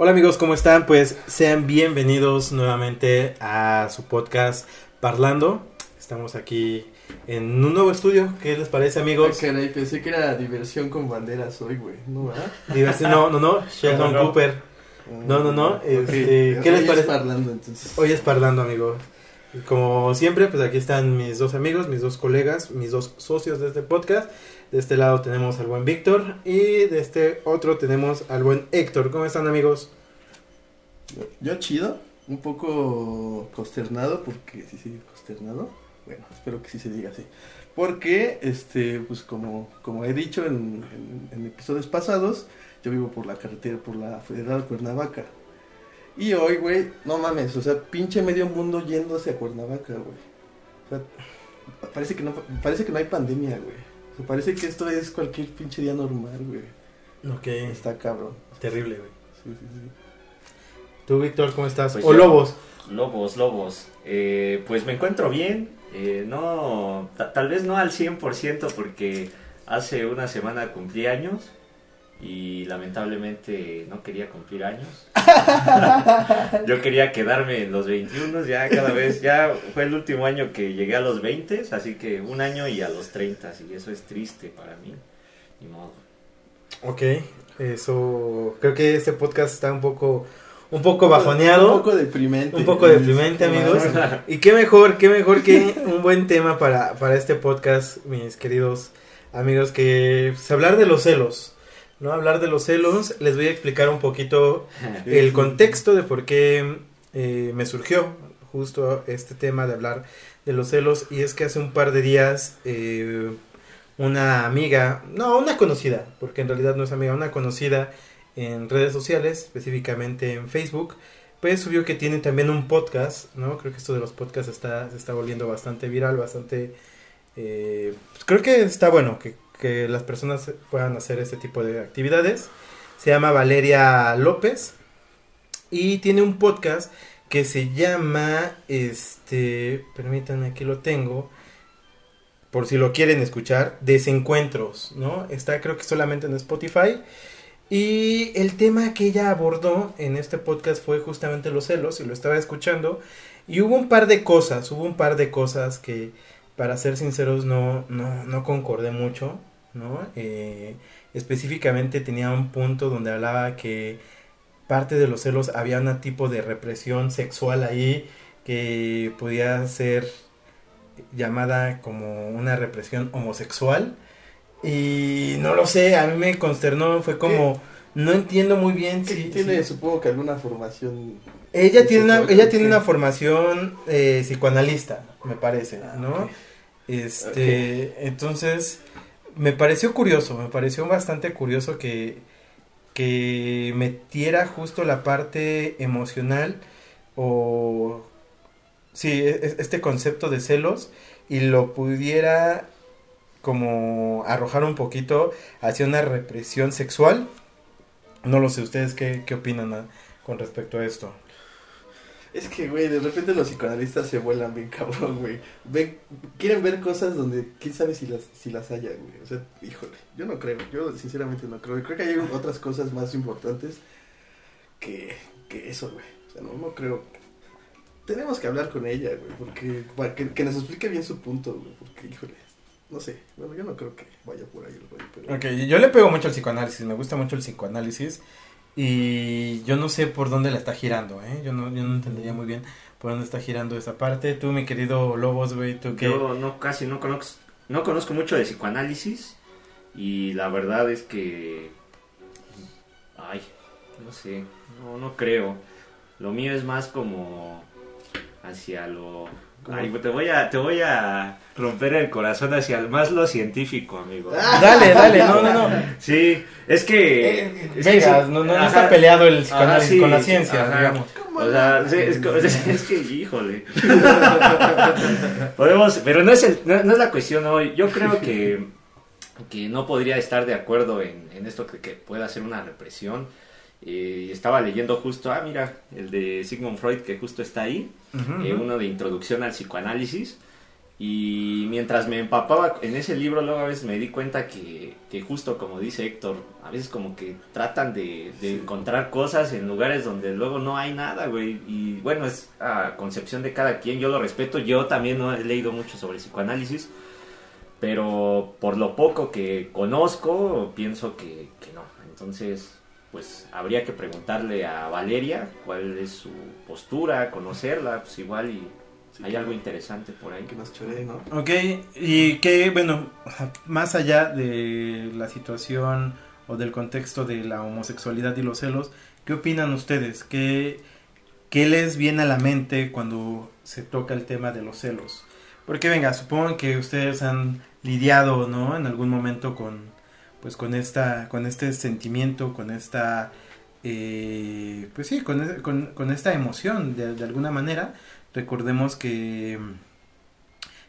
Hola amigos, ¿cómo están? Pues sean bienvenidos nuevamente a su podcast Parlando. Estamos aquí en un nuevo estudio. ¿Qué les parece amigos? Ah, caray, pensé que era diversión con banderas hoy, güey. ¿No. Diversión, no, no, no, Sheldon No, no. Cooper. No, no, no, Ok, este, ¿qué les hoy es parece? parlando, entonces. Hoy es Parlando, amigos. Como siempre, pues aquí están mis dos amigos, mis dos colegas, mis dos socios de este podcast. De este lado tenemos al buen Víctor y de este otro tenemos al buen Héctor. ¿Cómo están amigos? Yo chido, un poco consternado, porque sí, sí, consternado. Bueno, espero que sí se diga así. Porque, este, pues como, como he dicho en, en- en episodios pasados, yo vivo por la carretera, por la Federal Cuernavaca. Y hoy, güey, no mames, o sea, pinche medio mundo yéndose a Cuernavaca, güey. O sea, parece que no, parece que no hay pandemia, güey. O sea, parece que esto es cualquier pinche día normal, güey. Ok, Está cabrón. terrible, güey. Sí, sí, sí. ¿Tú, Víctor, cómo estás? Pues o yo- Lobos. Lobos, lobos. Eh, pues me encuentro bien. eh, no, ta- tal vez no al 100% porque hace una semana cumplí años y lamentablemente no quería cumplir años. Yo quería quedarme en los 21, ya cada vez, ya fue el último año que llegué a los 20, así que un año y a los 30, y eso es triste para mí. Ni modo. Ok, eso. Creo que este podcast está un poco, un poco bajoneado. Un poco deprimente. Un poco deprimente, amigos. Y qué mejor, qué mejor que un buen tema para, para este podcast, mis queridos amigos, que pues, hablar de los celos. ¿No? Hablar de los celos, les voy a explicar un poquito el contexto de por qué eh, me surgió justo este tema de hablar de los celos. Y es que hace un par de días eh, una amiga, no, una conocida, porque en realidad no es amiga, una conocida en redes sociales, específicamente en Facebook, pues subió que tiene también un podcast, ¿no? Creo que esto de los podcasts está, se está volviendo bastante viral, bastante... eh, pues creo que está bueno que, que las personas puedan hacer este tipo de actividades. Se llama Valeria López y tiene un podcast que se llama, este, permítanme, aquí lo tengo, por si lo quieren escuchar, Desencuentros, ¿no? Está creo que solamente en Spotify. Y el tema que ella abordó en este podcast fue justamente los celos, y lo estaba escuchando. Y hubo un par de cosas, hubo un par de cosas que, para ser sinceros, no, no, no concordé mucho, ¿no? Eh, específicamente tenía un punto donde hablaba que parte de los celos había un tipo de represión sexual ahí que podía ser llamada como una represión homosexual. Y no lo sé, a mí me consternó, fue como, no entiendo muy bien si... tiene, supongo que alguna formación. ella tiene una, ella tiene una formación eh, psicoanalista, me parece, Ah, ¿no? Este, entonces, me pareció curioso, me pareció bastante curioso que, que metiera justo la parte emocional o, sí, e- e- este concepto de celos y lo pudiera como arrojar un poquito hacia una represión sexual. No lo sé, ¿ustedes qué, qué opinan a- con respecto a esto? Es que, güey, de repente los psicoanalistas se vuelan bien cabrón, güey. Quieren ver cosas donde quién sabe si las, si las haya, güey. O sea, híjole, yo no creo, yo sinceramente no creo. Creo que hay otras cosas más importantes que, que eso, güey. O sea, no, no creo. Tenemos que hablar con ella, güey, porque para que, que nos explique bien su punto, güey, porque, híjole, no sé. Bueno, yo no creo que vaya por ahí el güey, pero... Ok, yo le pego mucho al psicoanálisis, me gusta mucho el psicoanálisis y yo no sé por dónde la está girando, ¿eh? Yo no, yo no entendería muy bien por dónde está girando esa parte. Tú, mi querido Lobos, güey, tú qué... Yo no casi no conozco, no conozco mucho de psicoanálisis y la verdad es que ay, no sé, no no creo. Lo mío es más como hacia lo ay, te voy a te voy a romper el corazón hacia el- más lo científico, amigo. Dale, dale, no, no, no. Sí, es que Eh, es venga, que- no, no, ajá, está peleado el psicoanálisis ajá, sí, con la ciencia, ajá. digamos. O sea, sí, es, co- es- es que, híjole. Podemos, pero no es, el- no, no es la cuestión hoy. Yo creo que, que no podría estar de acuerdo en, en esto que, que pueda ser una represión. Eh, estaba leyendo justo, ah, mira, el de Sigmund Freud que justo está ahí, eh, ujú. uno de introducción al psicoanálisis. Y mientras me empapaba en ese libro, luego a veces me di cuenta que, que justo como dice Héctor, a veces como que tratan de, de encontrar cosas en lugares donde luego no hay nada, güey. Y bueno, es a concepción de cada quien, yo lo respeto. Yo también no he leído mucho sobre psicoanálisis, pero por lo poco que conozco, pienso que, que no. Entonces, pues habría que preguntarle a Valeria cuál es su postura, conocerla, pues igual y hay algo interesante por ahí. Que nos choree, ¿no? Ok, y que, bueno, más allá de la situación o del contexto de la homosexualidad y los celos, ¿qué opinan ustedes? ¿Qué, qué les viene a la mente cuando se toca el tema de los celos? Porque venga, supongo que ustedes han lidiado, ¿no? En algún momento con, pues con esta, con este sentimiento, con esta, eh, pues sí, con, con, con esta emoción de, de alguna manera. Recordemos que,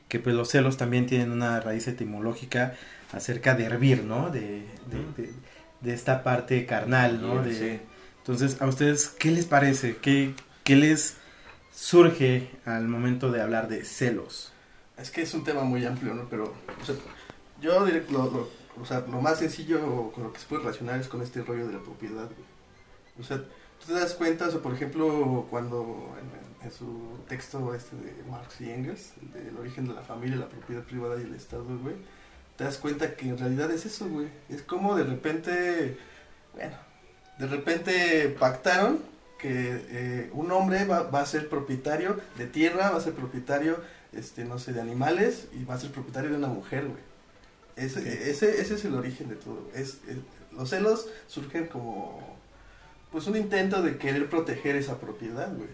que pues los celos también tienen una raíz etimológica acerca de hervir, ¿no? De, de, esta parte carnal, ¿no? De, Sí. Entonces, ¿a ustedes qué les parece? ¿Qué, qué les surge al momento de hablar de celos? Es que es un tema muy amplio, ¿no? Pero, o sea, yo diré lo, lo- o sea, lo más sencillo con lo que se puede relacionar es con este rollo de la propiedad, güey. O sea, tú te das cuenta, o por ejemplo, cuando en, en su texto este de Marx y Engels, el del origen de la familia, la propiedad privada y el Estado, güey, te das cuenta que en realidad es eso, güey. Es como de repente, bueno, de repente pactaron que eh, un hombre va, va a ser propietario de tierra, va a ser propietario, este, no sé, de animales y va a ser propietario de una mujer, güey. Ese, ese, ese es el origen de todo. Es, es- los celos surgen como, pues, un intento de querer proteger esa propiedad, güey.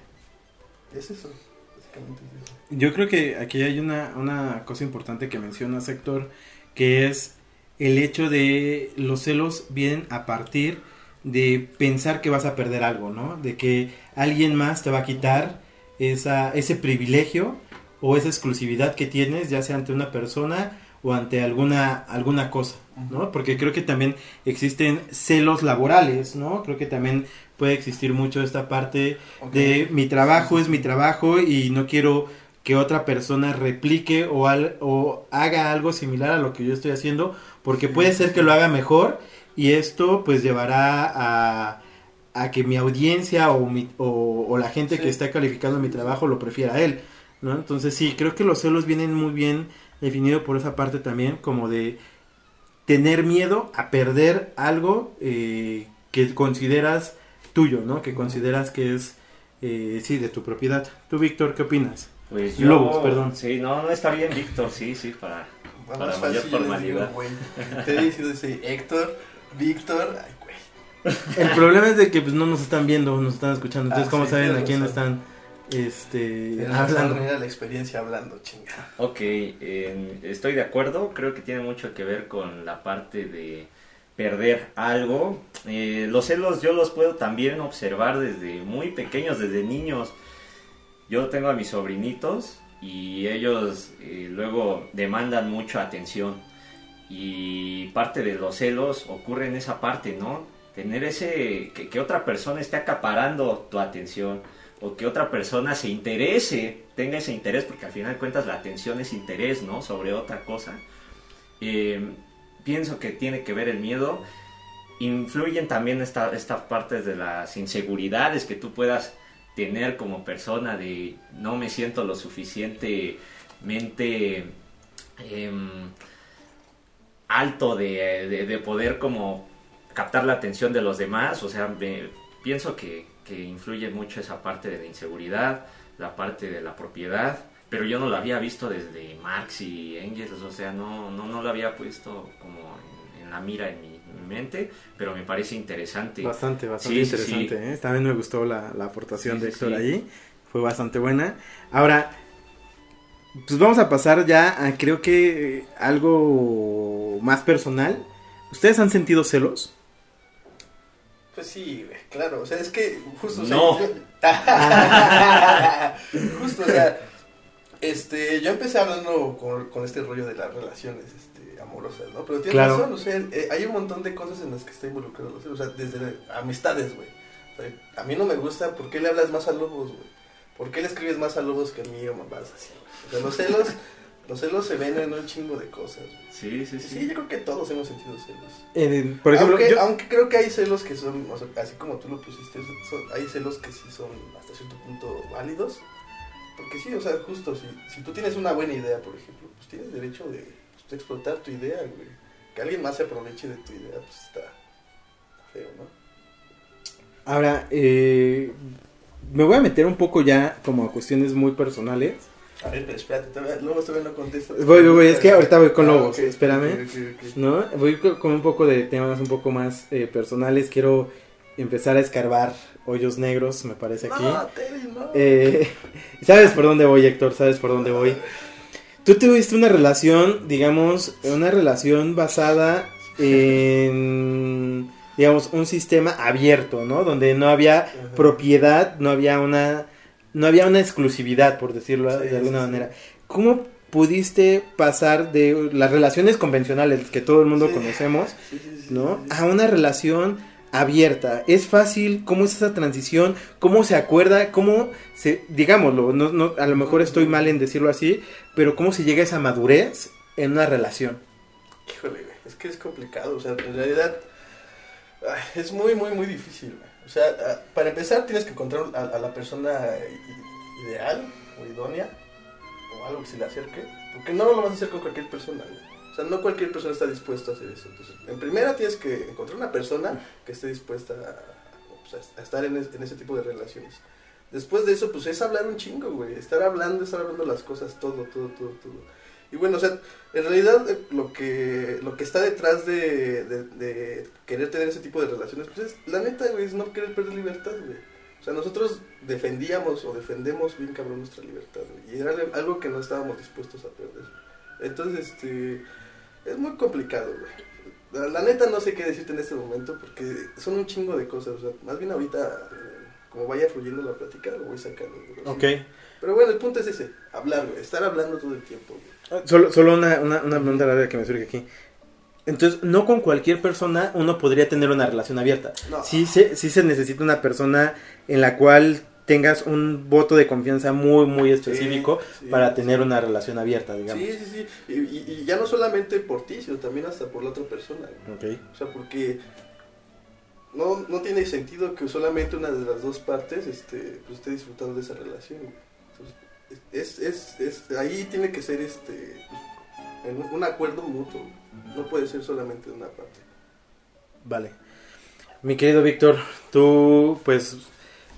Es eso, básicamente es eso. Yo creo que aquí hay una, una cosa importante que menciona Sector, que es el hecho de los celos vienen a partir de pensar que vas a perder algo, ¿no? De que alguien más te va a quitar esa, ese privilegio o esa exclusividad que tienes, ya sea ante una persona o ante alguna, alguna cosa, ¿no? Porque creo que también existen celos laborales, ¿no? Creo que también puede existir mucho esta parte Ok. de mi trabajo es mi trabajo y no quiero que otra persona replique o, al- o haga algo similar a lo que yo estoy haciendo, porque puede ser que lo haga mejor y esto pues llevará a, a que mi audiencia o, mi- o, o la gente Sí. que está calificando mi trabajo lo prefiera a él, ¿no? Entonces sí, creo que los celos vienen muy bien definido por esa parte también, como de tener miedo a perder algo eh, que consideras tuyo, ¿no? Que consideras que es, eh, sí, de tu propiedad. Tú, Víctor, ¿qué opinas? Pues yo, Lobos, perdón. Sí, no, no está bien, Víctor, sí, sí, para... Va Para mayor fácil, digo, formalidad. Te he dicho ese Héctor, Víctor, ay, güey. El problema es de que pues no nos están viendo, nos están escuchando. Entonces, Ah, ¿cómo sí, saben a quién razón. están este, Era hablando? la experiencia hablando, chinga. Ok, estoy de acuerdo, creo que tiene mucho que ver con la parte de perder algo. Eh, los celos yo los puedo también observar desde muy pequeños, desde niños. Yo tengo a mis sobrinitos y ellos eh, luego demandan mucha atención. Y parte de los celos ocurre en esa parte, ¿no? Tener ese, que, que otra persona esté acaparando tu atención o que otra persona se interese, tenga ese interés, porque al final cuentas la atención es interés, ¿no? Sobre otra cosa. Eh, pienso que tiene que ver el miedo. Influyen también esta- estas partes de las inseguridades que tú puedas tener como persona de no me siento lo suficientemente em, alto de, de- de poder como captar la atención de los demás. O sea, pienso que, que influye mucho esa parte de la inseguridad, la parte de la propiedad. Pero yo no lo había visto desde Marx y Engels, o sea, no, no, no lo había puesto como en, en la mira en mi, en mi mente, pero me parece interesante. Bastante, bastante Sí, sí, interesante. ¿eh? También me gustó la, la aportación Sí, de sí, Héctor sí. allí. Fue bastante buena. Ahora, pues vamos a pasar ya a creo que algo más personal. ¿Ustedes han sentido celos? Pues sí, güey, claro, o sea, es que justo, o sea, No. yo- justo, o sea, este, yo empecé hablando con, con este rollo de las relaciones, este, amorosas, ¿no? Pero tienes Claro. razón, o sea, eh, hay un montón de cosas en las que está involucrado, o sea, desde amistades, güey. O sea, a mí no me gusta, ¿por qué le hablas más a lobos, güey? ¿Por qué le escribes más a lobos que a mí o mamás así? O sea, los celos, Los celos se ven en un chingo de cosas. güey. Sí, sí, Sí, yo creo que todos hemos sentido celos. Eh, por ejemplo, aunque, yo- aunque creo que hay celos que son, o sea, así como tú lo pusiste, son- hay celos que sí son hasta cierto punto válidos. Porque sí, o sea, justo, si, si tú tienes una buena idea, por ejemplo, pues tienes derecho de, pues, de explotar tu idea, güey. Que alguien más se aproveche de tu idea, pues está, está feo, ¿no? ahora, eh, me voy a meter un poco ya como a cuestiones muy personales. A ver, pero espérate, todavía, luego todavía no contestas. Voy, voy, voy, es que ahorita voy con Ah, Lobos, espérame. ¿no? Voy co- con un poco de temas un poco más eh, personales. Quiero empezar a escarbar hoyos negros, me parece aquí. No, Teddy, no. Eh, ¿Sabes por dónde voy, Héctor? ¿Sabes por dónde voy? Tú tuviste una relación, digamos, una relación basada en, digamos, un sistema abierto, ¿no? Donde no había Ajá. propiedad, no había una, no había una exclusividad, por decirlo Sí, de alguna sí, manera. ¿Cómo pudiste pasar de las relaciones convencionales que todo el mundo conocemos, Sí, sí, sí, ¿no? A una relación abierta. ¿Es fácil? ¿Cómo es esa transición? ¿Cómo se acuerda? ¿Cómo se, digámoslo, no, no, a lo mejor estoy mal en decirlo así, pero cómo se llega a esa madurez en una relación? Híjole, güey, es que es complicado, o sea, en realidad ay, es muy, muy, muy difícil, güey. O sea, para empezar tienes que encontrar a, la persona ideal o idónea o algo que se le acerque, porque no lo vas a hacer con cualquier persona, güey. O sea, no cualquier persona está dispuesta a hacer eso. Entonces, en primera tienes que encontrar una persona que esté dispuesta a, pues, estar en, es- en ese tipo de relaciones. Después de eso, pues es hablar un chingo, güey. Estar hablando, estar hablando las cosas, todo, todo, todo, todo. Y bueno, o sea, en realidad eh, lo que lo que está detrás de, de, de querer tener ese tipo de relaciones, pues es, la neta, güey, es no querer perder libertad, güey. O sea, nosotros defendíamos o defendemos bien cabrón nuestra libertad, güey. Y era algo que no estábamos dispuestos a perder. Entonces, este, es muy complicado, güey. La, la neta no sé qué decirte en este momento porque son un chingo de cosas. O sea, más bien ahorita, eh, como vaya fluyendo la plática, lo voy sacando. güey. Pero bueno, el punto es ese, hablar, güey. Estar hablando todo el tiempo, güey. Solo, solo una, una, una pregunta rápida que me surge aquí. Entonces, no con cualquier persona uno podría tener una relación abierta. No. Sí se, sí se necesita una persona en la cual tengas un voto de confianza muy, muy específico Sí, para tener sí. una relación abierta, digamos. Sí, sí, sí. Y, ya no solamente por ti, sino también hasta por la otra persona. güey. Ok. O sea, porque no, no tiene sentido que solamente una de las dos partes este, pues, esté disfrutando de esa relación. Es, es, es, ahí tiene que ser este en un, acuerdo mutuo. No puede ser solamente de una parte. Vale. Mi querido Víctor, tú, pues,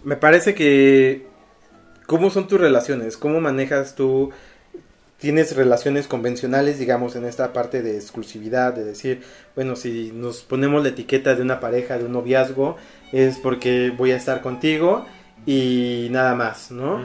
me parece que... ¿Cómo son tus relaciones? ¿Cómo manejas tú? ¿Tienes relaciones convencionales, digamos, en esta parte de exclusividad, de decir, bueno, si nos ponemos la etiqueta de una pareja, de un noviazgo, es porque voy a estar contigo y nada más, ¿no?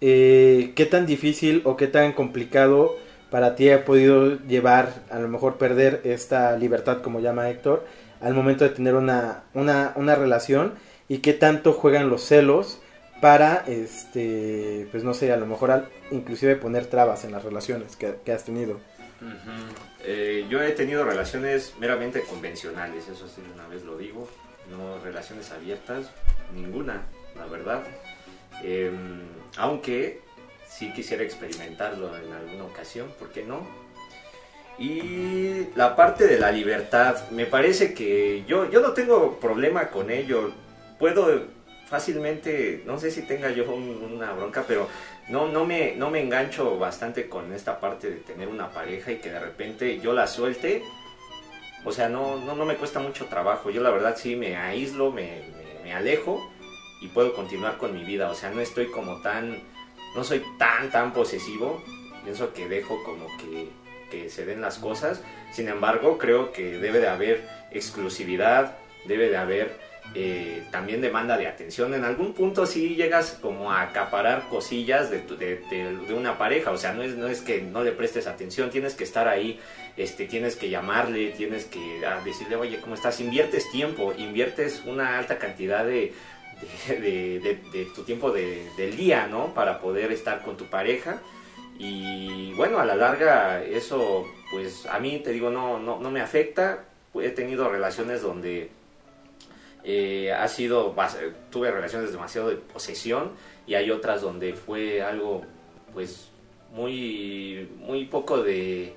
Eh, ¿qué tan difícil o qué tan complicado para ti ha podido llevar, a lo mejor perder esta libertad, como llama Héctor, al momento de tener una, una, una relación? ¿Y qué tanto juegan los celos para, este, pues no sé, a lo mejor al- inclusive poner trabas en las relaciones que, has tenido? Eh, yo he tenido relaciones meramente convencionales, eso sí, una vez lo digo. No relaciones abiertas, ninguna, la verdad. Em, aunque sí quisiera experimentarlo en alguna ocasión, ¿por qué no? Y la parte de la libertad, me parece que yo, yo no tengo problema con ello. Puedo fácilmente, no sé si tenga yo un- una bronca, pero no, no, me, no me engancho bastante con esta parte de tener una pareja y que de repente yo la suelte. O sea, no, no, no me cuesta mucho trabajo. Yo la verdad sí me aíslo, me, me alejo y puedo continuar con mi vida. O sea, no estoy como tan, no soy tan, tan posesivo. Pienso que dejo como que, que se den las cosas. Sin embargo, creo que debe de haber exclusividad, debe de haber eh, también demanda de atención. En algún punto sí llegas como a acaparar cosillas de, de, de- de una pareja. O sea, no es, no es que no le prestes atención, tienes que estar ahí, este, tienes que llamarle, tienes que ah, decirle, oye, ¿cómo estás? Inviertes tiempo, inviertes una alta cantidad de, de, de- de- tu tiempo de- del día, ¿no? Para poder estar con tu pareja. Y bueno, a la larga eso, pues a mí te digo, no, no, no me afecta. He tenido relaciones donde eh, ha sido, tuve relaciones demasiado de posesión y hay otras donde fue algo, pues, muy, muy poco de,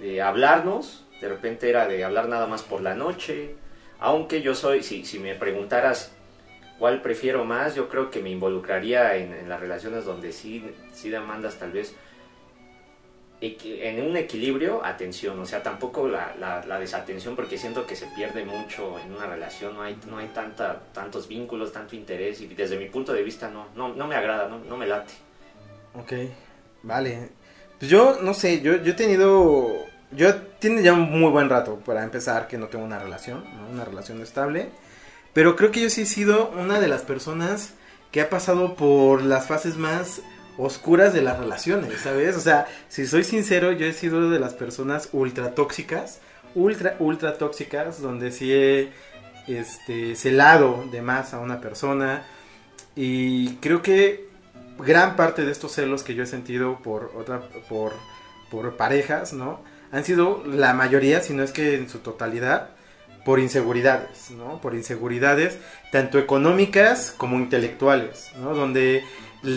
de hablarnos, de repente era de hablar nada más por la noche, aunque yo soy, si, si me preguntaras cuál prefiero más, yo creo que me involucraría en, en las relaciones donde sí, sí demandas tal vez en un equilibrio, atención, o sea, tampoco la, la, la desatención, porque siento que se pierde mucho en una relación, no hay, no hay tanta, tantos vínculos, tanto interés, y desde mi punto de vista no, no, no me agrada, no, no me late. Ok, vale. Pues yo, no sé, yo, yo he tenido... Yo tiene ya un muy buen rato para empezar que no tengo una relación, ¿no? una relación estable. Pero creo que yo sí he sido una de las personas que ha pasado por las fases más oscuras de las relaciones, ¿sabes? O sea, si soy sincero, yo he sido de las personas ultra tóxicas, ultra, ultra tóxicas, donde sí he este, celado de más a una persona. Y creo que gran parte de estos celos que yo he sentido por otra, por, por parejas, ¿no? Han sido la mayoría, si no es que en su totalidad, por inseguridades, ¿no? Por inseguridades tanto económicas como intelectuales, ¿no? Donde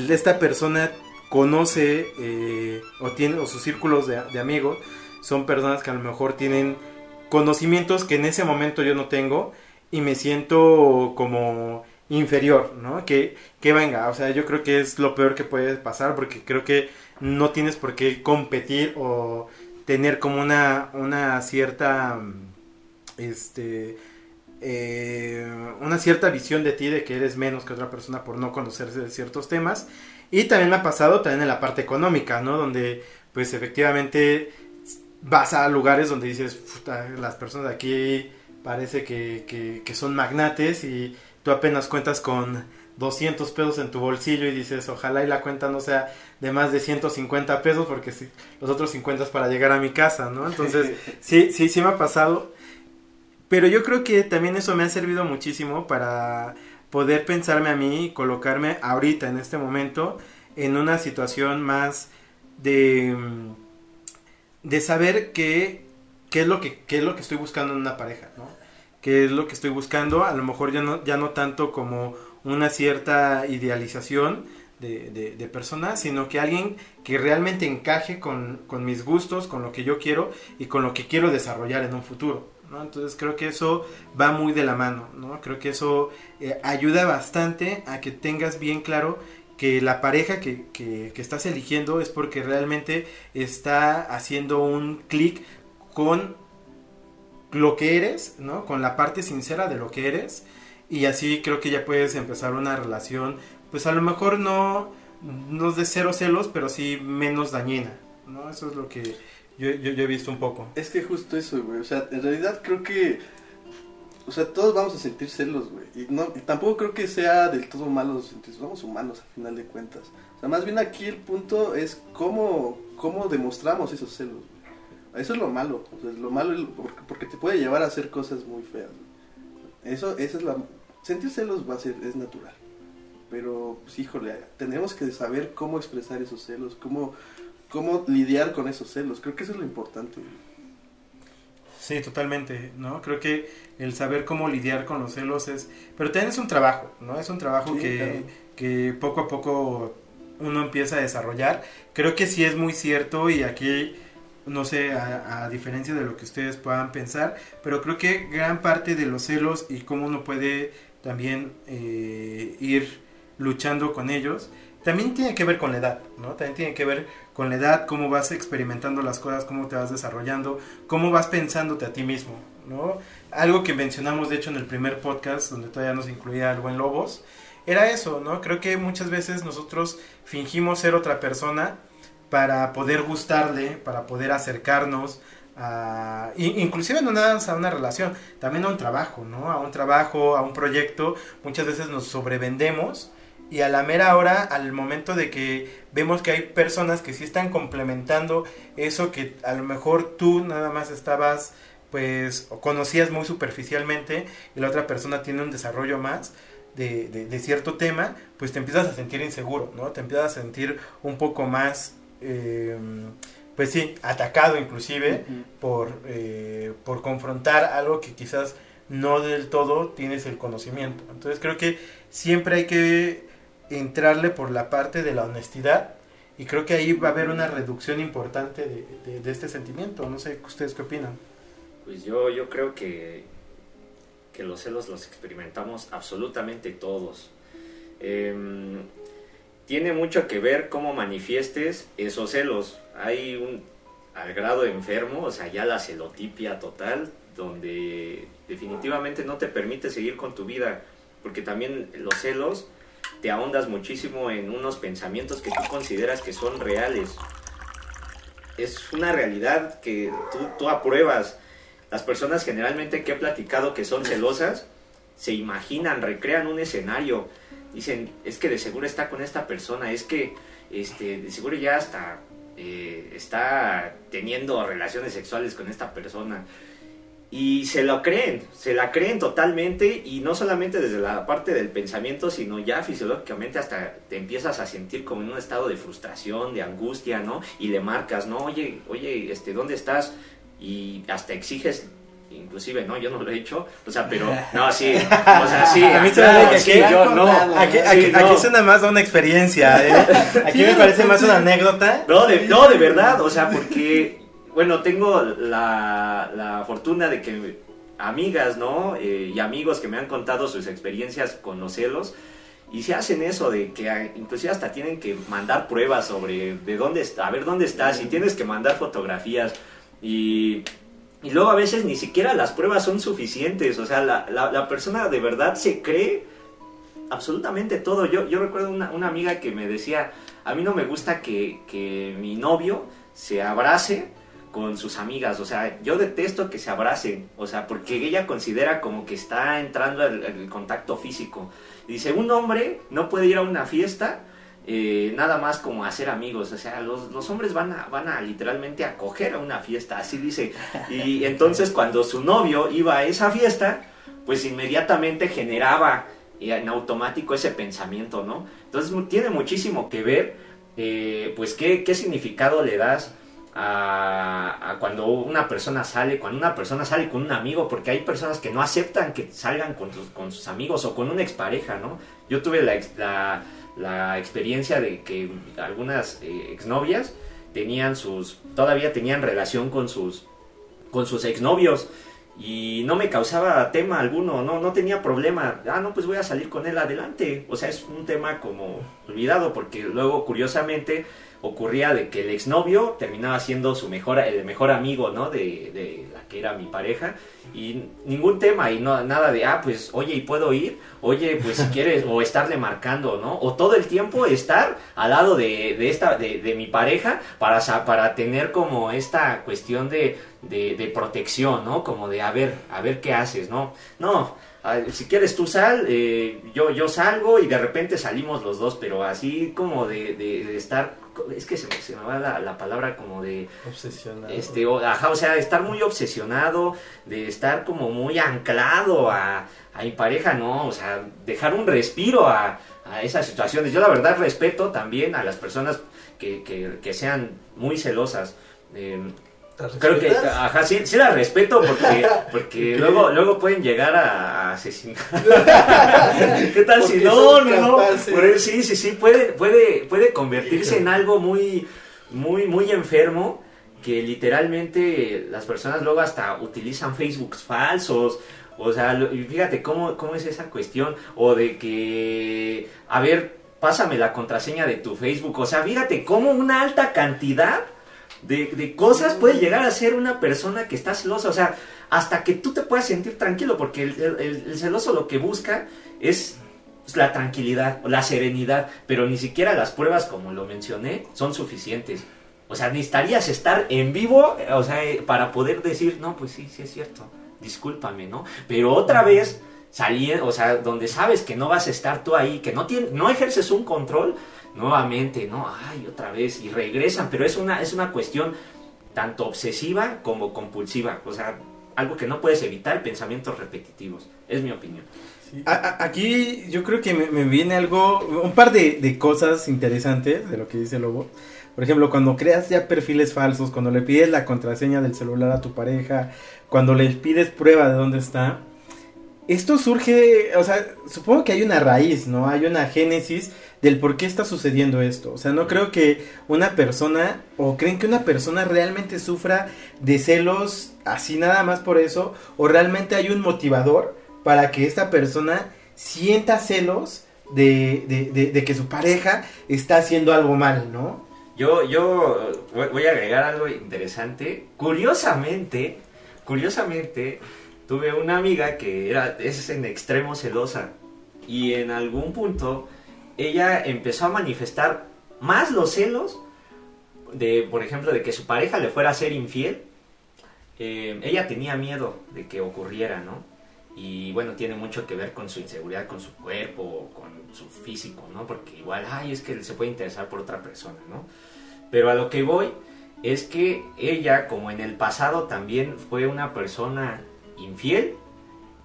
esta persona conoce eh, o tiene o sus círculos de, de amigos son personas que a lo mejor tienen conocimientos que en ese momento yo no tengo y me siento como inferior, ¿no? Que, que venga, o sea, yo creo que es lo peor que puede pasar porque creo que no tienes por qué competir o tener como una, una cierta, este, eh, una cierta visión de ti de que eres menos que otra persona por no conocer de ciertos temas. Y también me ha pasado también en la parte económica, ¿no? Donde pues efectivamente vas a lugares donde dices, "Puta, las personas de aquí parece que, que, que son magnates y tú apenas cuentas con 200 pesos en tu bolsillo y dices, ojalá y la cuenta no sea de más de 150 pesos porque si, los otros 50 es para llegar a mi casa, ¿no? Entonces, sí, sí, sí me ha pasado. Pero yo creo que también eso me ha servido muchísimo para poder pensarme a mí colocarme ahorita, en este momento, en una situación más de, mm, de saber qué, qué, es lo que, qué es lo que estoy buscando en una pareja, ¿no? Qué es lo que estoy buscando, a lo mejor ya no, ya no tanto como una cierta idealización de, de, de persona, sino que alguien que realmente encaje con, con mis gustos, con lo que yo quiero y con lo que quiero desarrollar en un futuro. ¿No? Entonces creo que eso va muy de la mano, ¿no? Creo que eso eh, ayuda bastante a que tengas bien claro que la pareja que, que, que estás eligiendo es porque realmente está haciendo un clic con lo que eres, ¿no? Con la parte sincera de lo que eres y así creo que ya puedes empezar una relación, pues a lo mejor no, no de cero celos, pero sí menos dañina, ¿no? Eso es lo que yo, yo, yo he visto un poco. Es que justo eso, güey. O sea, en realidad creo que. O sea, todos vamos a sentir celos, güey. Y, no, tampoco creo que sea del todo malo sentir. Somos humanos, al final de cuentas. O sea, más bien aquí el punto es cómo, cómo demostramos esos celos, güey. Eso es lo malo. O sea, lo malo es porque, porque te puede llevar a hacer cosas muy feas. Eso, esa es la. Sentir celos va a ser, es natural. Pero, pues, híjole, tenemos que saber cómo expresar esos celos, cómo, cómo lidiar con esos celos. Creo que eso es lo importante. Sí, totalmente, ¿no? Creo que el saber cómo lidiar con los celos es... Pero también es un trabajo, ¿no? Es un trabajo Sí, que, claro. que poco a poco uno empieza a desarrollar. Creo que sí es muy cierto y aquí, no sé, a, a diferencia de lo que ustedes puedan pensar, pero creo que gran parte de los celos y cómo uno puede también eh, ir luchando con ellos, también tiene que ver con la edad, ¿no? También tiene que ver con la edad, cómo vas experimentando las cosas, cómo te vas desarrollando, cómo vas pensándote a ti mismo, ¿no? Algo que mencionamos, de hecho, en el primer podcast, donde todavía nos incluía el buen Lobos, era eso, ¿no? Creo que muchas veces nosotros fingimos ser otra persona para poder gustarle, para poder acercarnos, inclusive no nada a una relación, también a un trabajo, ¿no? A un trabajo, a un proyecto, muchas veces nos sobrevendemos y a la mera hora, al momento de que vemos que hay personas que sí están complementando eso que a lo mejor tú nada más estabas, pues, o conocías muy superficialmente y la otra persona tiene un desarrollo más de, de- de cierto tema, pues te empiezas a sentir inseguro, ¿no? Te empiezas a sentir un poco más, eh, pues sí, atacado inclusive por, eh, por confrontar algo que quizás no del todo tienes el conocimiento. Entonces creo que siempre hay que entrarle por la parte de la honestidad Y creo que ahí va a haber una reducción importante de, este sentimiento. No sé, ¿ustedes qué opinan? Pues yo, yo creo que, que los celos los experimentamos absolutamente todos. Em, tiene mucho que ver cómo manifiestes esos celos. Hay un al grado enfermo, o sea, ya la celotipia total, donde definitivamente no te permite seguir con tu vida, porque también los celos te ahondas muchísimo en unos pensamientos que tú consideras que son reales. Es una realidad que tú, apruebas. Las personas generalmente que he platicado que son celosas, se imaginan, recrean un escenario. Dicen, es que de seguro está con esta persona, es que este, de seguro ya hasta eh, está teniendo relaciones sexuales con esta persona. Y se lo creen, se la creen totalmente y no solamente desde la parte del pensamiento, sino ya fisiológicamente hasta te empiezas a sentir como en un estado de frustración, de angustia, ¿no? Y le marcas, ¿no? Oye, oye, este, ¿dónde estás? Y hasta exiges inclusive no yo no lo he hecho o sea pero no sí o sea sí a mí se me hace que aquí, yo, no, aquí, aquí, sí, aquí, suena más a una experiencia ¿eh? aquí me parece más una anécdota no de, no de verdad o sea porque bueno tengo la, la fortuna de que amigas no eh, y amigos que me han contado sus experiencias con los celos y se hacen eso de que inclusive hasta tienen que mandar pruebas sobre de dónde está, a ver dónde estás, y tienes que mandar fotografías y y luego a veces ni siquiera las pruebas son suficientes. O sea, la, la, la persona de verdad se cree absolutamente todo. Yo, yo recuerdo una, una, amiga que me decía, a mí no me gusta que, que, mi novio se abrace con sus amigas. O sea, yo detesto que se abracen. O sea, porque ella considera como que está entrando el, el contacto físico. Y dice, un hombre no puede ir a una fiesta eh, nada más como hacer amigos, o sea, los, los, hombres van a, van a literalmente acoger a una fiesta, así dice. Y entonces cuando su novio iba a esa fiesta, pues inmediatamente generaba en automático ese pensamiento, ¿no? Entonces tiene muchísimo que ver, eh, pues, qué, qué significado le das a, cuando una persona sale, cuando una persona sale con un amigo, porque hay personas que no aceptan que salgan con con sus amigos o con una expareja, ¿no? Yo tuve la, la la experiencia de que algunas eh, exnovias tenían sus todavía tenían relación con sus con sus exnovios y no me causaba tema alguno, no no tenía problema. Ah, no, pues voy a salir con él adelante. O sea, es un tema como olvidado porque luego curiosamente ocurría de que el exnovio terminaba siendo su mejor el mejor amigo, ¿no? De, de la que era mi pareja. Y ningún tema y no nada de ah pues oye y puedo ir oye pues si quieres o estarle marcando no o todo el tiempo estar al lado de, de esta de, de, mi pareja para para tener como esta cuestión de, de, protección no como de a ver a ver qué haces no no si quieres tú sal eh, yo yo salgo y de repente salimos los dos pero así como de, estar es que se me, se me va la, la, palabra como de obsesionado. este o, ajá, o sea de estar muy obsesionado de estar como muy anclado a, a mi pareja no o sea dejar un respiro a, a, esas situaciones. Yo la verdad respeto también a las personas que, que, que sean muy celosas eh, Creo que, ajá, sí, sí la respeto porque, porque luego, luego pueden llegar a, asesinar. ¿Qué tal si no, no, no? Sí, sí, sí, puede, puede, puede convertirse en algo muy, muy, muy enfermo que literalmente las personas luego hasta utilizan Facebooks falsos. O sea, fíjate cómo, cómo es esa cuestión. O de que, a ver, pásame la contraseña de tu Facebook. O sea, fíjate cómo una alta cantidad de, de, cosas puede llegar a ser una persona que está celosa. O sea, hasta que tú te puedas sentir tranquilo, porque el, el, el celoso lo que busca es la tranquilidad, la serenidad, pero ni siquiera las pruebas, como lo mencioné, son suficientes. O sea, necesitarías estar en vivo, o sea, para poder decir, no, pues sí, sí es cierto, discúlpame, ¿no? Pero otra vez, salir, o sea, donde sabes que no vas a estar tú ahí, que no, tiene, no ejerces un control, nuevamente, ¿no? Ay, otra vez, y regresan, pero es una, es una cuestión tanto obsesiva como compulsiva, o sea, algo que no puedes evitar, pensamientos repetitivos, es mi opinión. Aquí yo creo que me, me, viene algo, un par de, de cosas interesantes de lo que dice Lobo. Por ejemplo, cuando creas ya perfiles falsos, cuando le pides la contraseña del celular a tu pareja, cuando le pides prueba de dónde está, esto surge, o sea, supongo que hay una raíz, ¿no? Hay una génesis del por qué está sucediendo esto. O sea, no creo que una persona, o creen que una persona realmente sufra de celos así nada más por eso, o realmente hay un motivador para que esta persona sienta celos de, de, de, que su pareja está haciendo algo mal, ¿no? Yo, yo voy a agregar algo interesante. Curiosamente, curiosamente, tuve una amiga que era, es en extremo celosa y en algún punto ella empezó a manifestar más los celos de, por ejemplo, de que su pareja le fuera a ser infiel. Eh, ella tenía miedo de que ocurriera, ¿no? Y bueno, tiene mucho que ver con su inseguridad, con su cuerpo, con su físico, ¿no? Porque igual, ay, es que se puede interesar por otra persona, ¿no? Pero a lo que voy es que ella, como en el pasado también fue una persona infiel,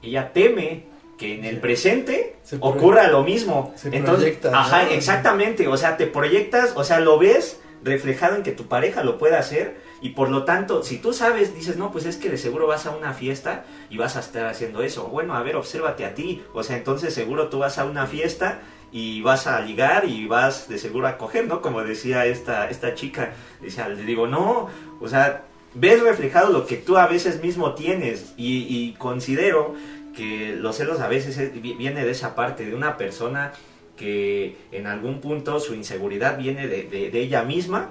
ella teme que en el presente ocurra lo mismo. Entonces, ajá, exactamente, o sea, te proyectas, o sea, lo ves reflejado en que tu pareja lo pueda hacer y por lo tanto, si tú sabes, dices, no, pues es que de seguro vas a una fiesta y vas a estar haciendo eso. Bueno, a ver, obsérvate a ti. O sea, entonces seguro tú vas a una fiesta y vas a ligar y vas de seguro a coger, ¿no? Como decía esta, esta chica. Decía, le digo, no, o sea, ves reflejado lo que tú a veces mismo tienes y, considero que los celos a veces viene de esa parte, de una persona que en algún punto su inseguridad viene de, ella misma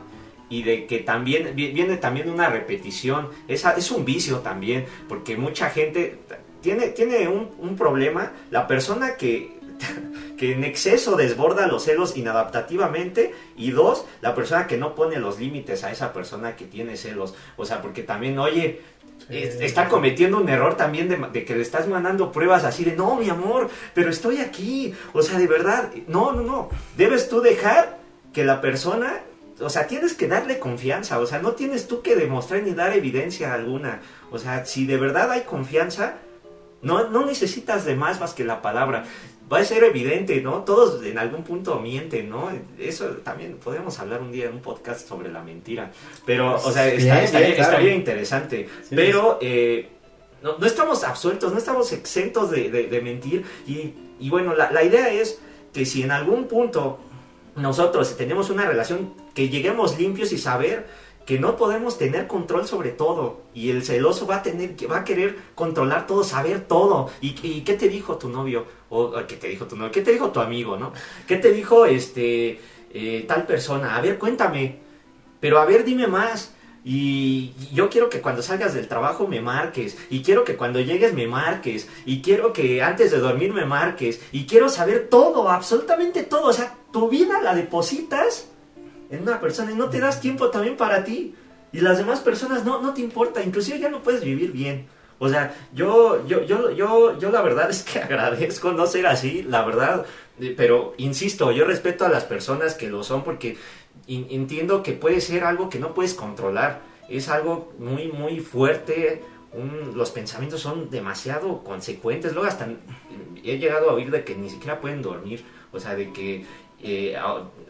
y de que también viene también una repetición, es, es un vicio también, porque mucha gente tiene, tiene un, un problema, la persona que que en exceso desborda los celos inadaptativamente y dos, la persona que no pone los límites a esa persona que tiene celos, o sea, porque también, oye, está cometiendo un error también de, que le estás mandando pruebas así de, no, mi amor, pero estoy aquí, o sea, de verdad, no, no, no, debes tú dejar que la persona o sea, tienes que darle confianza, o sea, no tienes tú que demostrar ni dar evidencia alguna. O sea, si de verdad hay confianza, no, no necesitas de más más que la palabra va a ser evidente, ¿no? Todos en algún punto mienten, ¿no? Eso también podemos hablar un día en un podcast sobre la mentira. Pero, o sea, estaría, interesante. pero eh, no, estamos absueltos, no estamos exentos de, mentir. Y, bueno, la, la idea es que si en algún punto nosotros tenemos una relación, que lleguemos limpios y saber que no podemos tener control sobre todo y el celoso va a tener que va a querer controlar todo, saber todo. ¿Y, qué te dijo tu novio? O qué te dijo tu novio? ¿Qué te dijo tu amigo, no? ¿Qué te dijo este eh, tal persona? A ver, cuéntame. Pero a ver, dime más. Y yo quiero que cuando salgas del trabajo me marques. Y quiero que cuando llegues me marques. Y quiero que antes de dormir me marques. Y quiero saber todo, absolutamente todo. O sea, tu vida la depositas en una persona y no te das tiempo también para ti. Y las demás personas no, no te importa, inclusive ya no puedes vivir bien. O sea, yo, yo, yo, yo, yo la verdad es que agradezco no ser así, la verdad, eh, pero insisto, yo respeto a las personas que lo son porque entiendo que puede ser algo que no puedes controlar, es algo muy, muy fuerte, los pensamientos son demasiado consecuentes, luego hasta he llegado a oír de que ni siquiera pueden dormir, o sea, de que eh,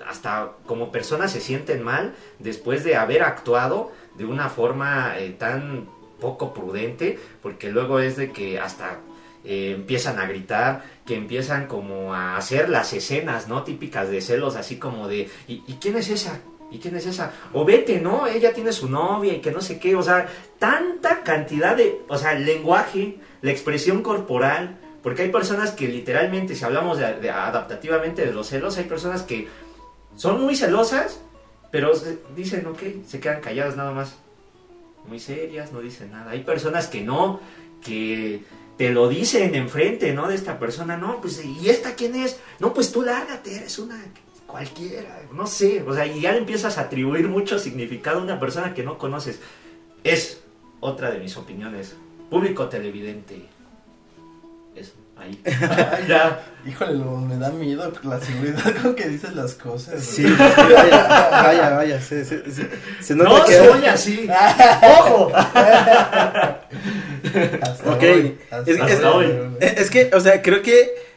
hasta como personas se sienten mal después de haber actuado de una forma eh, tan poco prudente, porque luego es de que hasta eh, empiezan a gritar, que empiezan como a hacer las escenas, ¿no? Típicas de celos, así como de, ¿y, quién es esa? ¿Y quién es esa? O vete, ¿no? Ella tiene su novia y que no sé qué, o sea, tanta cantidad de, o sea, el lenguaje, la expresión corporal, porque hay personas que literalmente, si hablamos de, adaptativamente de los celos, hay personas que son muy celosas, pero dicen, ok, se quedan calladas nada más. Muy serias, no dicen nada. Hay personas que no, que te lo dicen enfrente, ¿no? De esta persona, no, pues, ¿y esta quién es? No, pues tú lárgate, eres una cualquiera, no sé, o sea, y ya empiezas a atribuir mucho significado a una persona que no conoces. Es otra de mis opiniones. Público televidente, ya. Híjole, me da miedo la seguridad con que dices las cosas. Sí, vaya, vaya, vaya. Se, se, se, no soy así. ¡Ojo! ok. es, que, o sea, creo que.